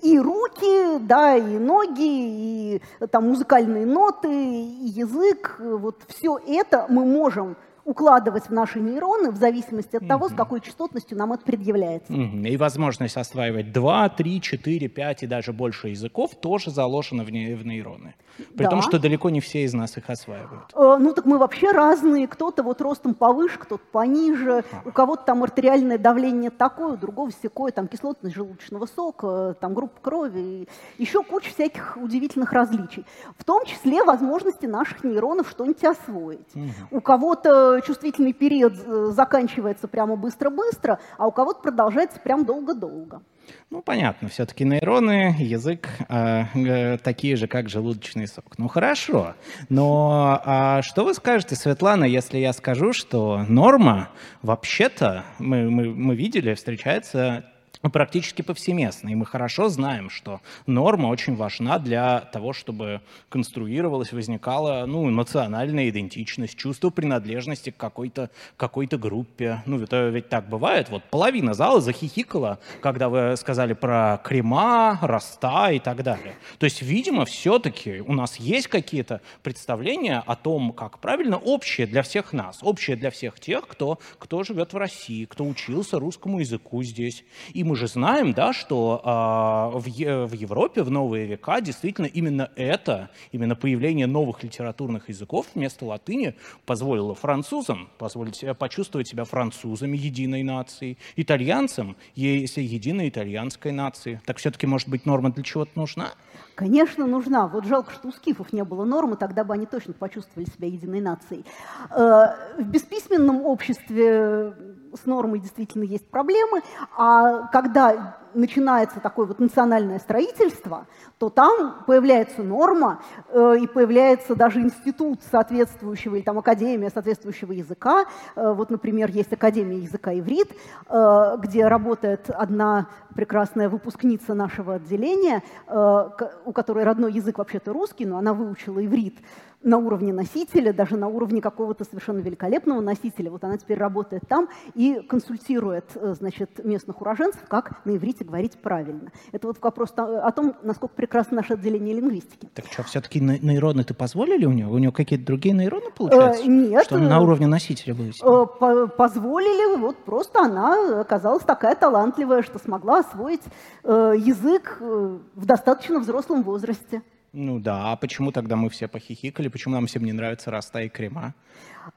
И руки, да, и ноги, и там музыкальные ноты, и язык, вот все это мы можем укладывать в наши нейроны в зависимости от того, с какой частотностью нам это предъявляется. И возможность осваивать 2, 3, 4, 5 и даже больше языков тоже заложена в, не, в нейроны. При да. том, что далеко не все из нас их осваивают. Э, ну так мы вообще разные. Кто-то вот ростом повыше, кто-то пониже. А. У кого-то там артериальное давление такое, у другого всякое, там кислотность желудочного сока, там группа крови. Еще куча всяких удивительных различий. В том числе возможности наших нейронов что-нибудь освоить. Угу. У кого-то чувствительный период э, заканчивается прямо быстро-быстро, а у кого-то продолжается прям долго-долго. Ну, понятно, все-таки нейроны, язык э, э, такие же, как желудочный сок. Ну, хорошо. Но а что вы скажете, Светлана, если я скажу, что норма вообще-то, мы, мы, мы видели, встречается практически повсеместно. И мы хорошо знаем, что норма очень важна для того, чтобы конструировалась, возникала ну, национальная идентичность, чувство принадлежности к какой-то какой группе. Ну, это ведь так бывает. Вот половина зала захихикала, когда вы сказали про крема, роста и так далее. То есть, видимо, все-таки у нас есть какие-то представления о том, как правильно, общее для всех нас, общее для всех тех, кто, кто живет в России, кто учился русскому языку здесь. И мы же знаем, да, что э, в, в Европе в новые века действительно именно это, именно появление новых литературных языков вместо латыни позволило французам позволить, почувствовать себя французами единой нации, итальянцам есть единой итальянской нации. Так все-таки, может быть, норма для чего-то нужна? Конечно, нужна. Вот жалко, что у скифов не было нормы, тогда бы они точно почувствовали себя единой нацией. Э, в бесписьменном обществе с нормой действительно есть проблемы, а когда начинается такое вот национальное строительство, то там появляется норма э, и появляется даже институт соответствующего, или там академия соответствующего языка. Э, вот, например, есть Академия языка иврит, э, где работает одна прекрасная выпускница нашего отделения, э, у которой родной язык вообще-то русский, но она выучила иврит на уровне носителя, даже на уровне какого-то совершенно великолепного носителя. Вот она теперь работает там и консультирует э, значит, местных уроженцев, как на иврите говорить правильно. Это вот вопрос о том, насколько прекрасно наше отделение лингвистики. Так что, все-таки нейроны ты позволили у него? У него какие-то другие нейроны, получается? Э, нет. Что на уровне носителя было? Э, позволили, вот просто она оказалась такая талантливая, что смогла освоить э, язык э, в достаточно взрослом возрасте. Ну да, а почему тогда мы все похихикали? Почему нам всем не нравится раста и крема?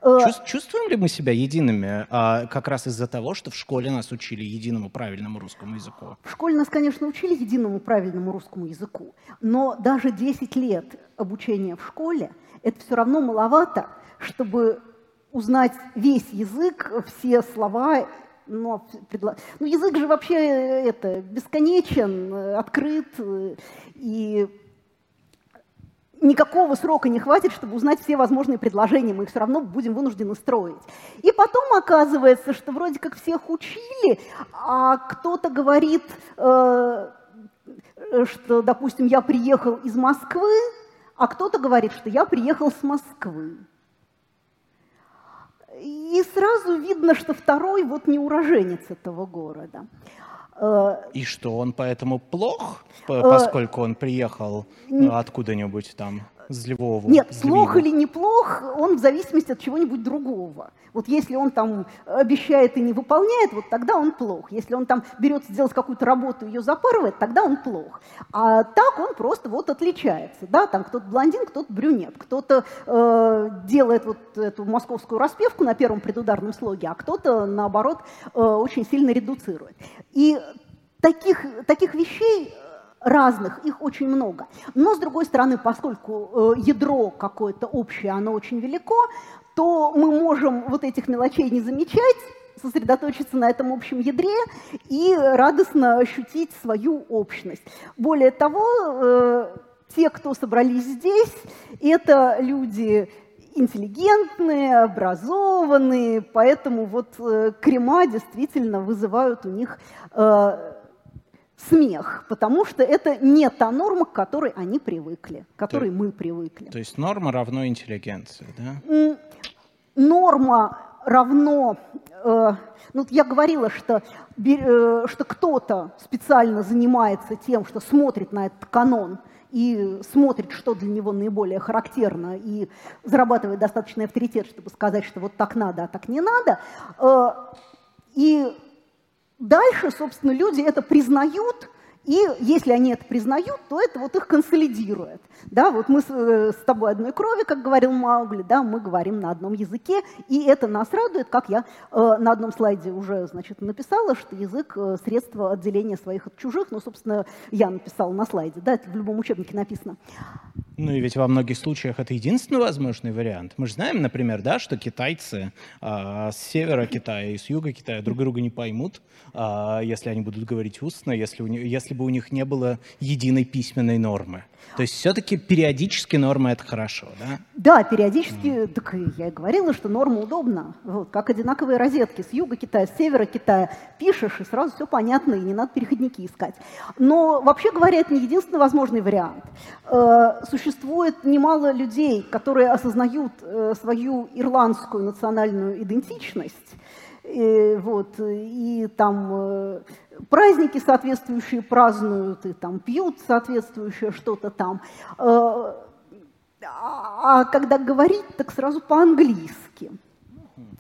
Э, чувствуем ли мы себя едиными а, как раз из-за того, что в школе нас учили единому правильному русскому языку? В школе нас, конечно, учили единому правильному русскому языку, но даже 10 лет обучения в школе – это все равно маловато, чтобы узнать весь язык, все слова но, ну, язык же вообще э, это бесконечен, э, открыт, и никакого срока не хватит, чтобы узнать все возможные предложения, мы их все равно будем вынуждены строить. И потом оказывается, что вроде как всех учили, а кто-то говорит, э, что, допустим, я приехал из Москвы, а кто-то говорит, что я приехал с Москвы. И сразу видно, что второй вот не уроженец этого города. Э, И что, он поэтому плох, э, поскольку он приехал э, откуда-нибудь там? Львова? Нет, плох или неплох, он в зависимости от чего-нибудь другого. Вот если он там обещает и не выполняет, вот тогда он плох. Если он там берется сделать какую-то работу и ее запарывает, тогда он плох. А так он просто вот отличается. Да? Там кто-то блондин, кто-то брюнет, кто-то э, делает вот эту московскую распевку на первом предударном слоге, а кто-то, наоборот, э, очень сильно редуцирует. И таких, таких вещей разных, их очень много. Но, с другой стороны, поскольку ядро какое-то общее, оно очень велико, то мы можем вот этих мелочей не замечать, сосредоточиться на этом общем ядре и радостно ощутить свою общность. Более того, э, те, кто собрались здесь, это люди интеллигентные, образованные, поэтому вот э, крема действительно вызывают у них э, смех, потому что это не та норма, к которой они привыкли, к которой то, мы привыкли. То есть норма равно интеллигенции, да? Норма равно, э, ну я говорила, что, э, что кто-то специально занимается тем, что смотрит на этот канон и смотрит, что для него наиболее характерно, и зарабатывает достаточный авторитет, чтобы сказать, что вот так надо, а так не надо. Э, и дальше, собственно, люди это признают, и если они это признают, то это вот их консолидирует. Да, вот мы с, э, с тобой одной крови, как говорил Маугли, да, мы говорим на одном языке, и это нас радует, как я э, на одном слайде уже, значит, написала, что язык э, – средство отделения своих от чужих, ну, собственно, я написала на слайде, да, это в любом учебнике написано. Ну и ведь во многих случаях это единственный возможный вариант. Мы же знаем, например, да, что китайцы а, с севера Китая и с юга Китая друг друга не поймут, а, если они будут говорить устно, если, у них, если бы у них не было единой письменной нормы. То есть все-таки периодически норма — это хорошо, да? Да, периодически, mm. так я и говорила, что норма удобна. Вот, как одинаковые розетки с юга Китая, с севера Китая. Пишешь, и сразу все понятно, и не надо переходники искать. Но, вообще говоря, это не единственный возможный вариант. Э, существует немало людей, которые осознают э, свою ирландскую национальную идентичность, и, вот, и там э, праздники соответствующие празднуют, и там пьют соответствующее что-то там. Э, а когда говорить, так сразу по-английски.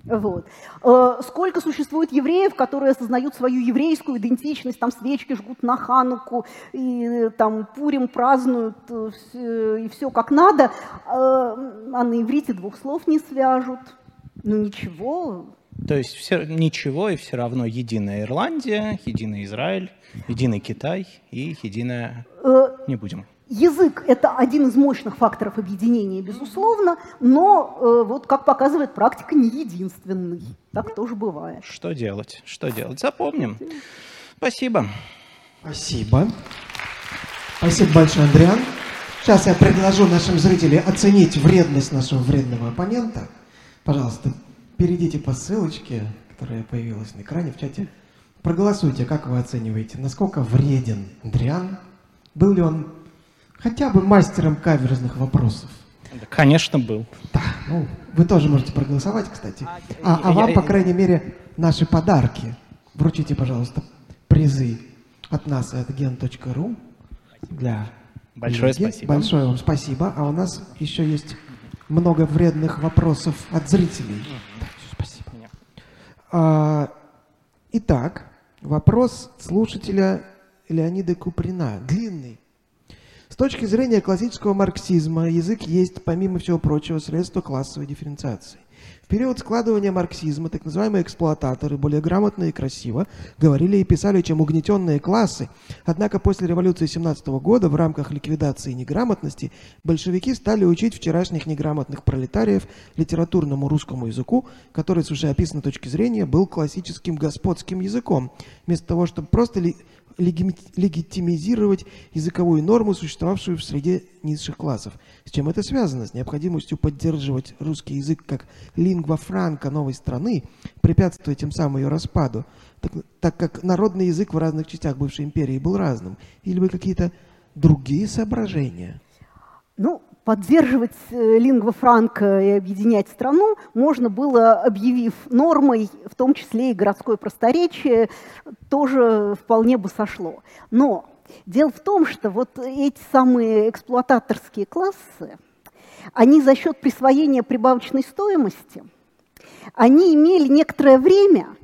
Вот. Э, сколько существует евреев, которые осознают свою еврейскую идентичность, там свечки жгут на Хануку, и там Пурим празднуют, и все как надо, а на иврите двух слов не свяжут. Ну ничего, то есть все, ничего, и все равно единая Ирландия, единый Израиль, единый Китай и единая... Э, не будем. Язык – это один из мощных факторов объединения, безусловно, но, э, вот как показывает практика, не единственный. Так тоже бывает. Что делать? Что делать? Запомним. Спасибо. Спасибо. Спасибо большое, Андриан. Сейчас я предложу нашим зрителям оценить вредность нашего вредного оппонента. Пожалуйста, перейдите по ссылочке, которая появилась на экране в чате. Проголосуйте, как вы оцениваете, насколько вреден Андриан. Был ли он хотя бы мастером каверзных вопросов? Да, конечно, был. Да, ну, вы тоже можете проголосовать, кстати. А, а вам, по крайней мере, наши подарки. Вручите, пожалуйста, призы от нас и от gen.ru для Большое Лиги. спасибо. Большое вам спасибо. А у нас еще есть много вредных вопросов от зрителей. А, итак, вопрос слушателя Леонида Куприна. Длинный. С точки зрения классического марксизма, язык есть, помимо всего прочего, средство классовой дифференциации период складывания марксизма так называемые эксплуататоры более грамотно и красиво говорили и писали, чем угнетенные классы. Однако после революции 17 года в рамках ликвидации неграмотности большевики стали учить вчерашних неграмотных пролетариев литературному русскому языку, который, с уже описанной точки зрения, был классическим господским языком, вместо того, чтобы просто ли, легитимизировать языковую норму, существовавшую в среде низших классов. С чем это связано? С необходимостью поддерживать русский язык как лингва франка новой страны, препятствуя тем самым ее распаду, так, так как народный язык в разных частях бывшей империи был разным? Или вы какие-то другие соображения? Ну, поддерживать э, лингва франка и объединять страну можно было, объявив нормой, в том числе и городское просторечие, тоже вполне бы сошло. Но дело в том, что вот эти самые эксплуататорские классы, они за счет присвоения прибавочной стоимости, они имели некоторое время –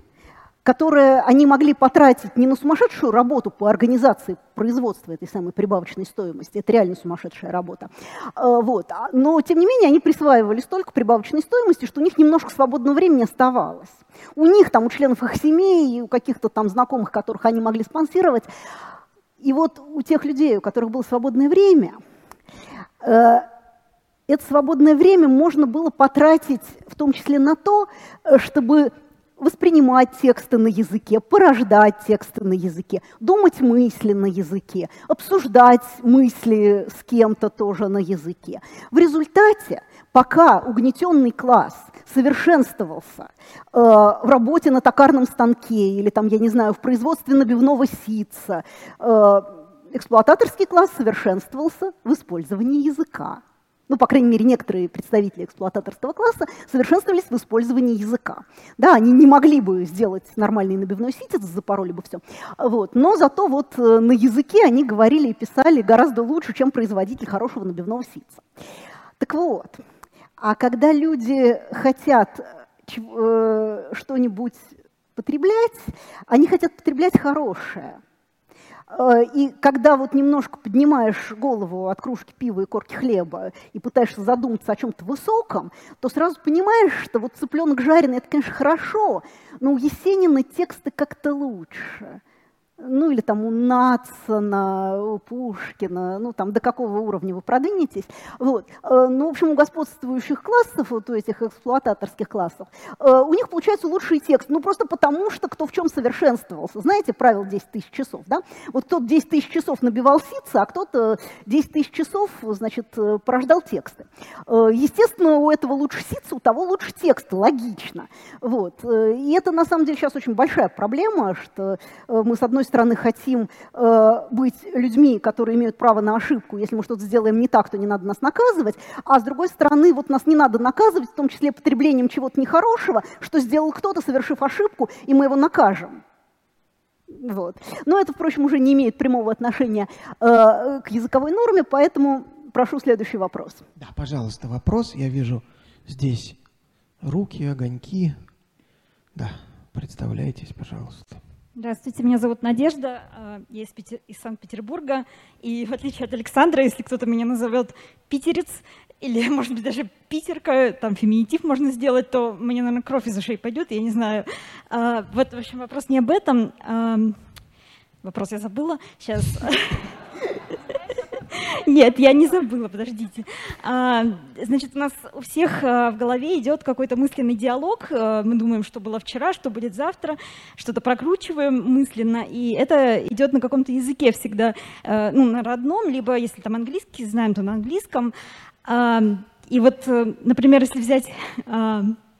которые они могли потратить не на сумасшедшую работу по организации производства этой самой прибавочной стоимости, это реально сумасшедшая работа, э, вот. А, но, тем не менее, они присваивали столько прибавочной стоимости, что у них немножко свободного времени оставалось. У них, там, у членов их семей, у каких-то там знакомых, которых они могли спонсировать, И вот у тех людей, у которых было свободное время, э, это свободное время можно было потратить в том числе на то, э, чтобы воспринимать тексты на языке, порождать тексты на языке, думать мысли на языке, обсуждать мысли с кем-то тоже на языке. В результате, пока угнетенный класс совершенствовался э, в работе на токарном станке или там, я не знаю, в производстве набивного ситца, э, эксплуататорский класс совершенствовался в использовании языка ну, по крайней мере, некоторые представители эксплуататорского класса совершенствовались в использовании языка. Да, они не могли бы сделать нормальный набивной ситец, запороли бы все. Вот. Но зато вот э, на языке они говорили и писали гораздо лучше, чем производитель хорошего набивного ситца. Так вот, а когда люди хотят э, что-нибудь потреблять, они хотят потреблять хорошее – Э, и когда вот немножко поднимаешь голову от кружки пива и корки хлеба и пытаешься задуматься о чем-то высоком, то сразу понимаешь, что вот цыпленок жареный – это, конечно, хорошо, но у Есенина тексты как-то лучше ну или там у Нацина, у Пушкина, ну там до какого уровня вы продвинетесь. Вот. Э, ну, в общем, у господствующих классов, вот у этих эксплуататорских классов, э, у них получается лучший текст, ну просто потому, что кто в чем совершенствовался. Знаете правило 10 тысяч часов, да? Вот кто-то 10 тысяч часов набивал ситца, а кто-то 10 тысяч часов, значит, порождал тексты. Э, естественно, у этого лучше ситца, у того лучше текст, логично. Вот. И это, на самом деле, сейчас очень большая проблема, что мы, с одной стороны, хотим э, быть людьми, которые имеют право на ошибку, если мы что-то сделаем не так, то не надо нас наказывать, а с другой стороны, вот нас не надо наказывать, в том числе потреблением чего-то нехорошего, что сделал кто-то, совершив ошибку, и мы его накажем. Вот. Но это, впрочем, уже не имеет прямого отношения э, к языковой норме, поэтому прошу следующий вопрос. Да, пожалуйста, вопрос. Я вижу здесь руки, огоньки. Да, представляйтесь, пожалуйста. Здравствуйте, меня зовут Надежда, а, я из, Питер, из Санкт-Петербурга, и в отличие от Александра, если кто-то меня назовет питерец, или, может быть, даже питерка, там феминитив можно сделать, то мне, наверное, кровь из ушей пойдет, я не знаю. А, вот, в общем, вопрос не об этом. Вопрос я забыла. Сейчас. Нет, я не забыла, подождите. А, значит, у нас у всех а, в голове идет какой-то мысленный диалог. А, мы думаем, что было вчера, что будет завтра, что-то прокручиваем мысленно, и это идет на каком-то языке всегда, ну, на родном, либо если там английский знаем, то на английском. И вот, э, например, если взять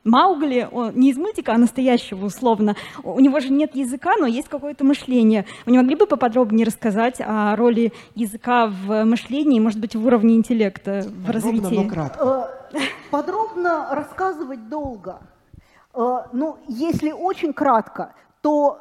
Маугли, он не из мультика, а настоящего условно, у него же нет языка, но есть какое-то мышление. Вы не могли бы поподробнее рассказать о роли языка в мышлении, может быть, в уровне интеллекта, в Подробно, развитии? Но кратко. Э, подробно рассказывать долго. Э, но если очень кратко, то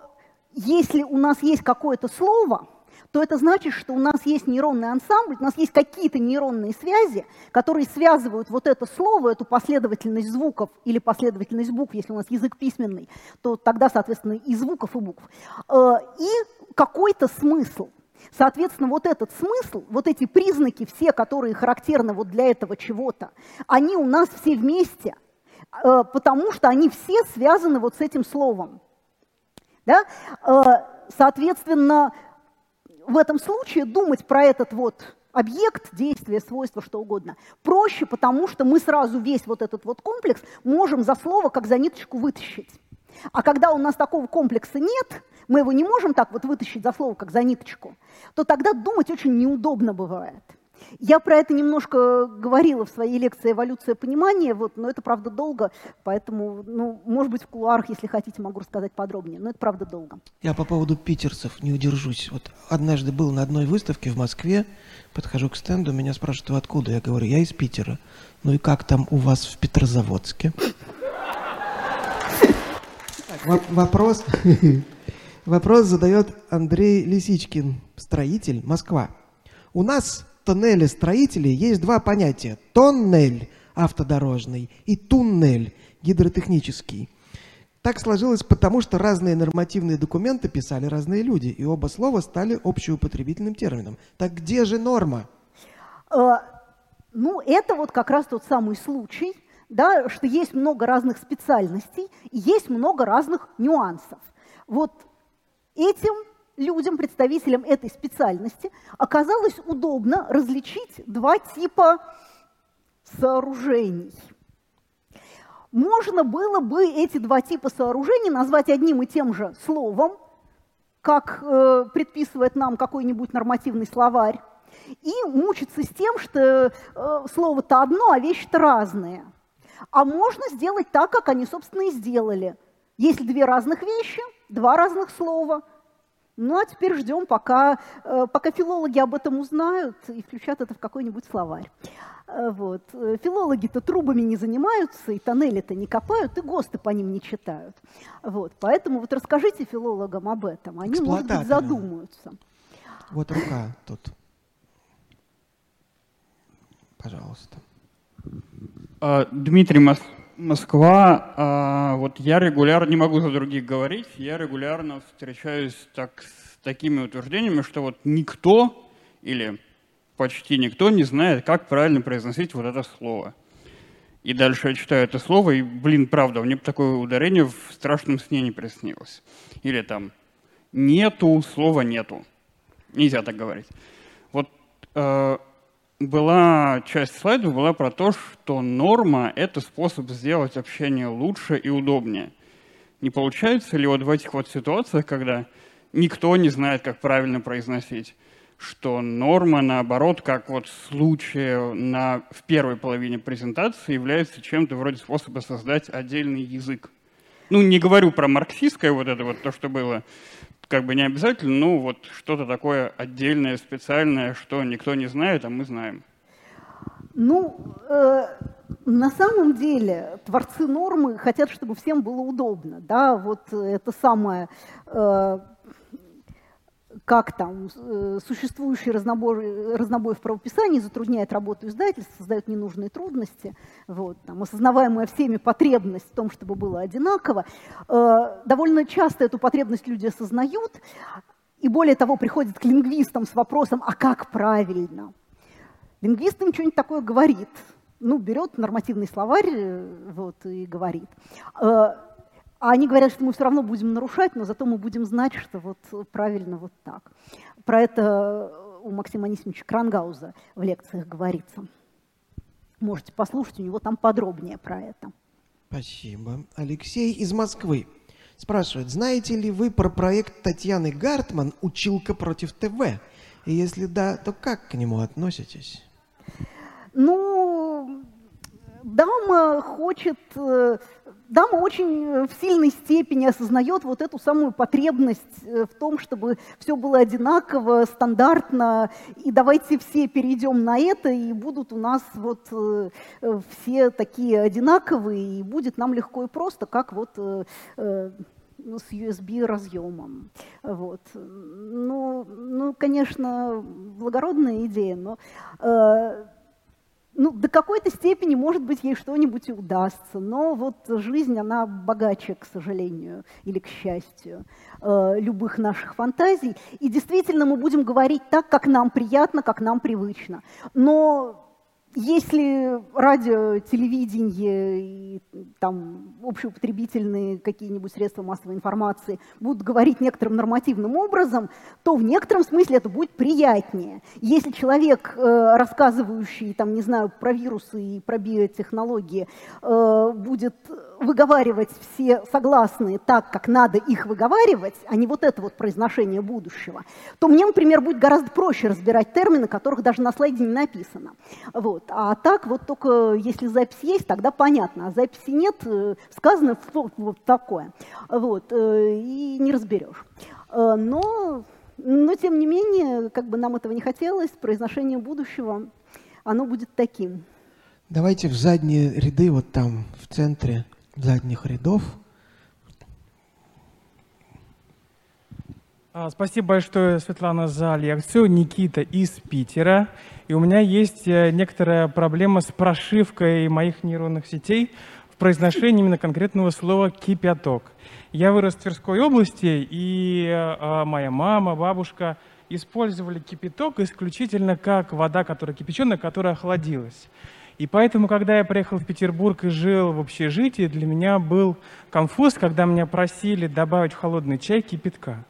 если у нас есть какое-то слово, то это значит, что у нас есть нейронный ансамбль, у нас есть какие-то нейронные связи, которые связывают вот это слово, эту последовательность звуков или последовательность букв, если у нас язык письменный, то тогда, соответственно, и звуков, и букв, э, и какой-то смысл. Соответственно, вот этот смысл, вот эти признаки, все, которые характерны вот для этого чего-то, они у нас все вместе, э, потому что они все связаны вот с этим словом. Да? Э, соответственно, в этом случае думать про этот вот объект, действие, свойство, что угодно, проще, потому что мы сразу весь вот этот вот комплекс можем за слово как за ниточку вытащить. А когда у нас такого комплекса нет, мы его не можем так вот вытащить за слово, как за ниточку, то тогда думать очень неудобно бывает. Я про это немножко говорила в своей лекции «Эволюция понимания», вот, но это, правда, долго, поэтому, ну, может быть, в кулуарах, если хотите, могу рассказать подробнее, но это, правда, долго. Я по поводу питерцев не удержусь. Вот однажды был на одной выставке в Москве, подхожу к стенду, меня спрашивают, вы откуда? Я говорю, я из Питера. Ну и как там у вас в Петрозаводске? Вопрос, вопрос задает Андрей Лисичкин, строитель, Москва. У нас тоннеля строителей есть два понятия. Тоннель автодорожный и туннель гидротехнический. Так сложилось потому, что разные нормативные документы писали разные люди, и оба слова стали общеупотребительным термином. Так где же норма? Э, ну, это вот как раз тот самый случай, да, что есть много разных специальностей и есть много разных нюансов. Вот этим людям, представителям этой специальности, оказалось удобно различить два типа сооружений. Можно было бы эти два типа сооружений назвать одним и тем же словом, как э, предписывает нам какой-нибудь нормативный словарь, и мучиться с тем, что э, слово-то одно, а вещи-то разные. А можно сделать так, как они, собственно, и сделали. Есть две разных вещи, два разных слова. Ну а теперь ждем, пока, э, пока филологи об этом узнают и включат это в какой-нибудь словарь. Э, вот. Э, филологи-то трубами не занимаются, и тоннели-то не копают, и ГОСТы по ним не читают. Вот. Поэтому вот расскажите филологам об этом, они, может быть, задумаются. Вот рука тут. Пожалуйста. А, Дмитрий Мос Москва. А, вот я регулярно, не могу за других говорить, я регулярно встречаюсь так, с такими утверждениями, что вот никто или почти никто не знает, как правильно произносить вот это слово. И дальше я читаю это слово, и, блин, правда, мне такое ударение в страшном сне не приснилось. Или там «нету», слова «нету». Нельзя так говорить. Вот э, была часть слайдов была про то, что норма — это способ сделать общение лучше и удобнее. Не получается ли вот в этих вот ситуациях, когда никто не знает, как правильно произносить, что норма, наоборот, как вот в случае на, в первой половине презентации, является чем-то вроде способа создать отдельный язык. Ну, не говорю про марксистское вот это вот, то, что было, как бы не обязательно, но вот что-то такое отдельное, специальное, что никто не знает, а мы знаем. Ну, э, на самом деле творцы нормы хотят, чтобы всем было удобно, да, вот это самое э, как там э, существующий разнобой, разнобой в правописании затрудняет работу издательств, создает ненужные трудности, вот, там, осознаваемая всеми потребность в том, чтобы было одинаково. Э, довольно часто эту потребность люди осознают, и более того, приходят к лингвистам с вопросом, а как правильно? Лингвист им что-нибудь такое говорит, ну, берет нормативный словарь э, вот, и говорит. А они говорят, что мы все равно будем нарушать, но зато мы будем знать, что вот правильно вот так. Про это у Максима Анисимовича Крангауза в лекциях говорится. Можете послушать, у него там подробнее про это. Спасибо. Алексей из Москвы спрашивает, знаете ли вы про проект Татьяны Гартман «Училка против ТВ»? И если да, то как к нему относитесь? Ну, дама хочет э, дама очень э, в сильной степени осознает вот эту самую потребность э, в том, чтобы все было одинаково, стандартно, и давайте все перейдем на это, и будут у нас вот все такие одинаковые, и будет нам легко и просто, как вот ну, с USB разъемом. Вот. Ну, ну, конечно, благородная идея, но ну, до какой-то степени, может быть, ей что-нибудь и удастся, но вот жизнь, она богаче, к сожалению, или к счастью, э, любых наших фантазий. И действительно мы будем говорить так, как нам приятно, как нам привычно. Но если радио, телевидение и там общеупотребительные какие-нибудь средства массовой информации будут говорить некоторым нормативным образом, то в некотором смысле это будет приятнее. Если человек, э, рассказывающий, там, не знаю, про вирусы и про биотехнологии, э, будет выговаривать все согласные так, как надо их выговаривать, а не вот это вот произношение будущего, то мне, например, будет гораздо проще разбирать термины, которых даже на слайде не написано. Вот. А так вот только если запись есть, тогда понятно, а записи нет, э, сказано вот такое. Вот. Э, и не разберешь. Э, но, но, тем не менее, как бы нам этого не хотелось, произношение будущего, оно будет таким. Давайте в задние ряды, вот там, в центре задних рядов. А, спасибо большое, Светлана, за лекцию. Никита из Питера. И у меня есть э, некоторая проблема с прошивкой моих нейронных сетей в произношении именно конкретного слова «кипяток». Я вырос в Тверской области, и э, моя мама, бабушка использовали кипяток исключительно как вода, которая кипяченая, которая охладилась. И поэтому, когда я приехал в Петербург и жил в общежитии, для меня был конфуз, когда меня просили добавить в холодный чай кипятка.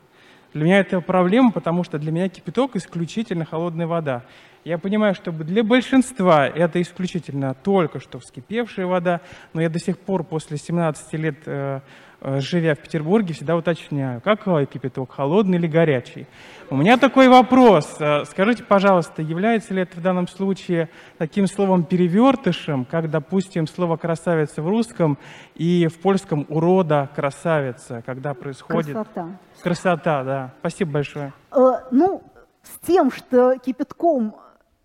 Для меня это проблема, потому что для меня кипяток исключительно холодная вода. Я понимаю, что для большинства это исключительно только что вскипевшая вода, но я до сих пор после 17 лет э, живя в Петербурге, всегда уточняю, какой кипяток, холодный или горячий. У меня такой вопрос. Э, скажите, пожалуйста, является ли это в данном случае таким словом перевертышем, как, допустим, слово «красавица» в русском и в польском «урода красавица», когда происходит... Красота. Красота, да. Спасибо большое. Э, ну, с тем, что кипятком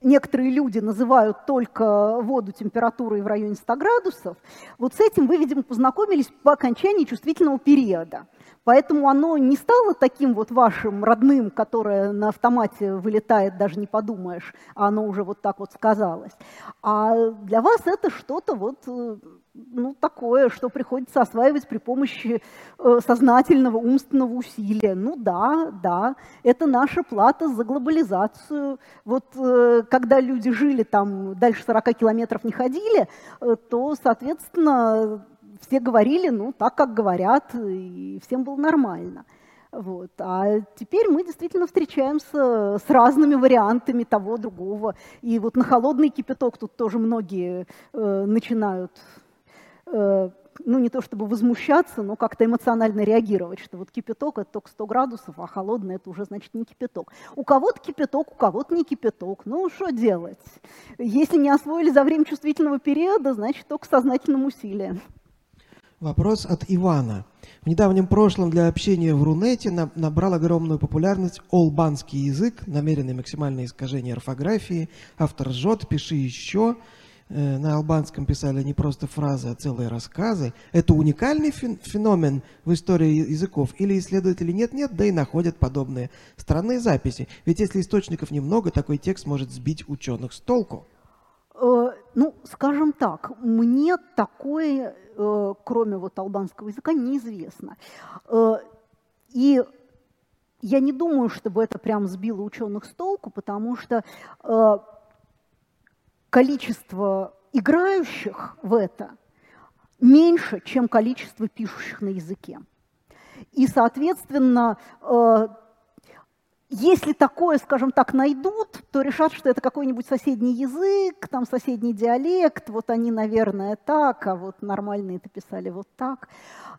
некоторые люди называют только воду температурой в районе 100 градусов, вот с этим вы, видимо, познакомились по окончании чувствительного периода. Поэтому оно не стало таким вот вашим родным, которое на автомате вылетает, даже не подумаешь, а оно уже вот так вот сказалось. А для вас это что-то вот э, ну, такое, что приходится осваивать при помощи э, сознательного умственного усилия. Ну да, да, это наша плата за глобализацию. Вот э, когда люди жили там, дальше 40 километров не ходили, то, соответственно, все говорили, ну, так, как говорят, и всем было нормально. Вот. А теперь мы действительно встречаемся с разными вариантами того, другого. И вот на холодный кипяток тут тоже многие э, начинают, э, ну не то чтобы возмущаться, но как-то эмоционально реагировать, что вот кипяток это только 100 градусов, а холодный это уже значит не кипяток. У кого-то кипяток, у кого-то не кипяток. Ну что делать? Если не освоили за время чувствительного периода, значит только сознательным усилием. Вопрос от Ивана. В недавнем прошлом для общения в Рунете набрал огромную популярность олбанский язык, намеренное максимальное искажение орфографии. Автор жжет, пиши еще. Э, на албанском писали не просто фразы, а целые рассказы. Это уникальный феномен в истории языков? Или исследователи нет-нет, да и находят подобные странные записи? Ведь если источников немного, такой текст может сбить ученых с толку. Э, ну, скажем так, мне такое, э, кроме вот албанского языка, неизвестно. Э, и я не думаю, чтобы это прям сбило ученых с толку, потому что количество играющих в это меньше, чем количество пишущих на языке. И, соответственно, если такое, скажем так, найдут, то решат, что это какой-нибудь соседний язык, там соседний диалект, вот они, наверное, так, а вот нормальные это писали вот так.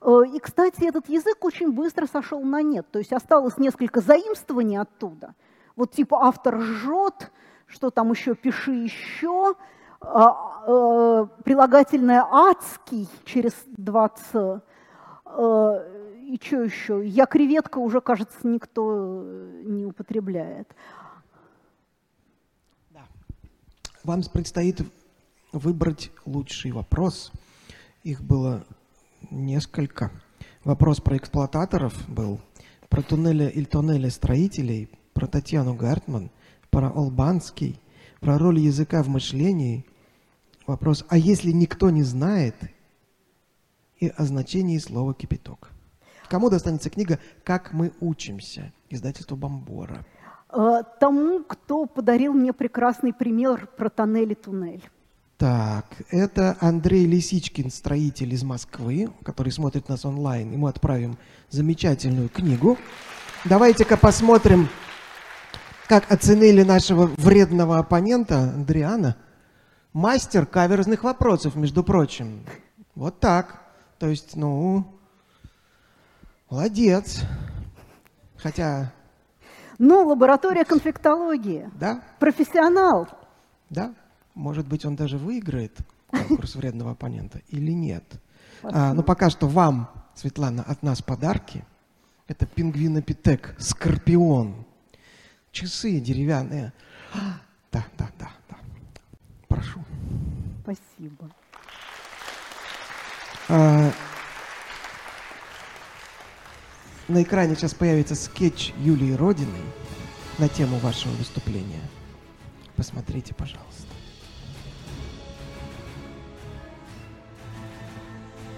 Э, и, кстати, этот язык очень быстро сошел на нет, то есть осталось несколько заимствований оттуда. Вот типа автор жжет, что там еще пиши еще, а, э, прилагательное адский через два ц, э, и что еще? Я креветка уже, кажется, никто э, не употребляет. Да. Вам предстоит выбрать лучший вопрос. Их было несколько. Вопрос про эксплуататоров был, про туннели или туннели строителей, про Татьяну Гартман, про Албанский, про роль языка в мышлении. Вопрос, а если никто не знает, и о значении слова «кипяток». Кому достанется книга «Как мы учимся» издательство Бомбора? Э, тому, кто подарил мне прекрасный пример про тоннель и туннель. Так, это Андрей Лисичкин, строитель из Москвы, который смотрит нас онлайн. Ему отправим замечательную книгу. Давайте-ка посмотрим, как оценили нашего вредного оппонента Андриана. Мастер каверзных вопросов, между прочим. Вот так. То есть, ну, Молодец. Хотя... Ну, лаборатория конфликтологии. Да. Профессионал. Да. Может быть, он даже выиграет конкурс вредного оппонента или нет. А, но пока что вам, Светлана, от нас подарки. Это пингвинопитек, скорпион. Часы деревянные. Да, да, да, да. Прошу. Спасибо. А, на экране сейчас появится скетч Юлии Родиной на тему вашего выступления. Посмотрите, пожалуйста.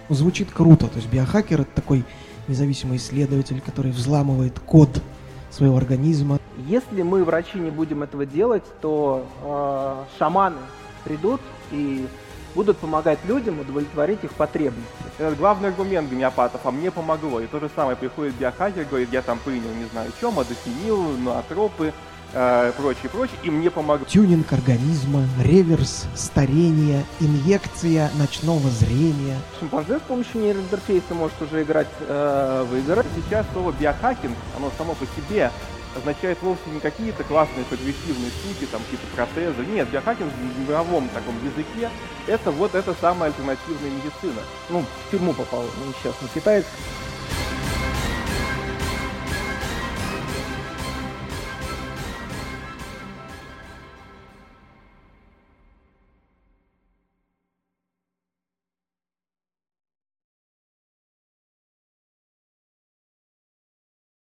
Звучит круто. То есть биохакер это такой независимый исследователь, который взламывает код своего организма. Если мы, врачи, не будем этого делать, то э, шаманы придут и будут помогать людям удовлетворить их потребности. Это главный аргумент гомеопатов, а мне помогло. И то же самое приходит биохакер, говорит, я там принял не знаю что, модофенил, ноотропы, э, прочее, прочее, и мне помогло. Тюнинг организма, реверс, старение, инъекция ночного зрения. Шимпанзе с помощью нейроинтерфейса может уже играть э, в игры. Сейчас слово биохакинг, оно само по себе означает вовсе не какие-то классные прогрессивные штуки, там какие-то протезы. Нет, биохакинг в мировом таком языке это вот эта самая альтернативная медицина. Ну, в тюрьму попал несчастный китаец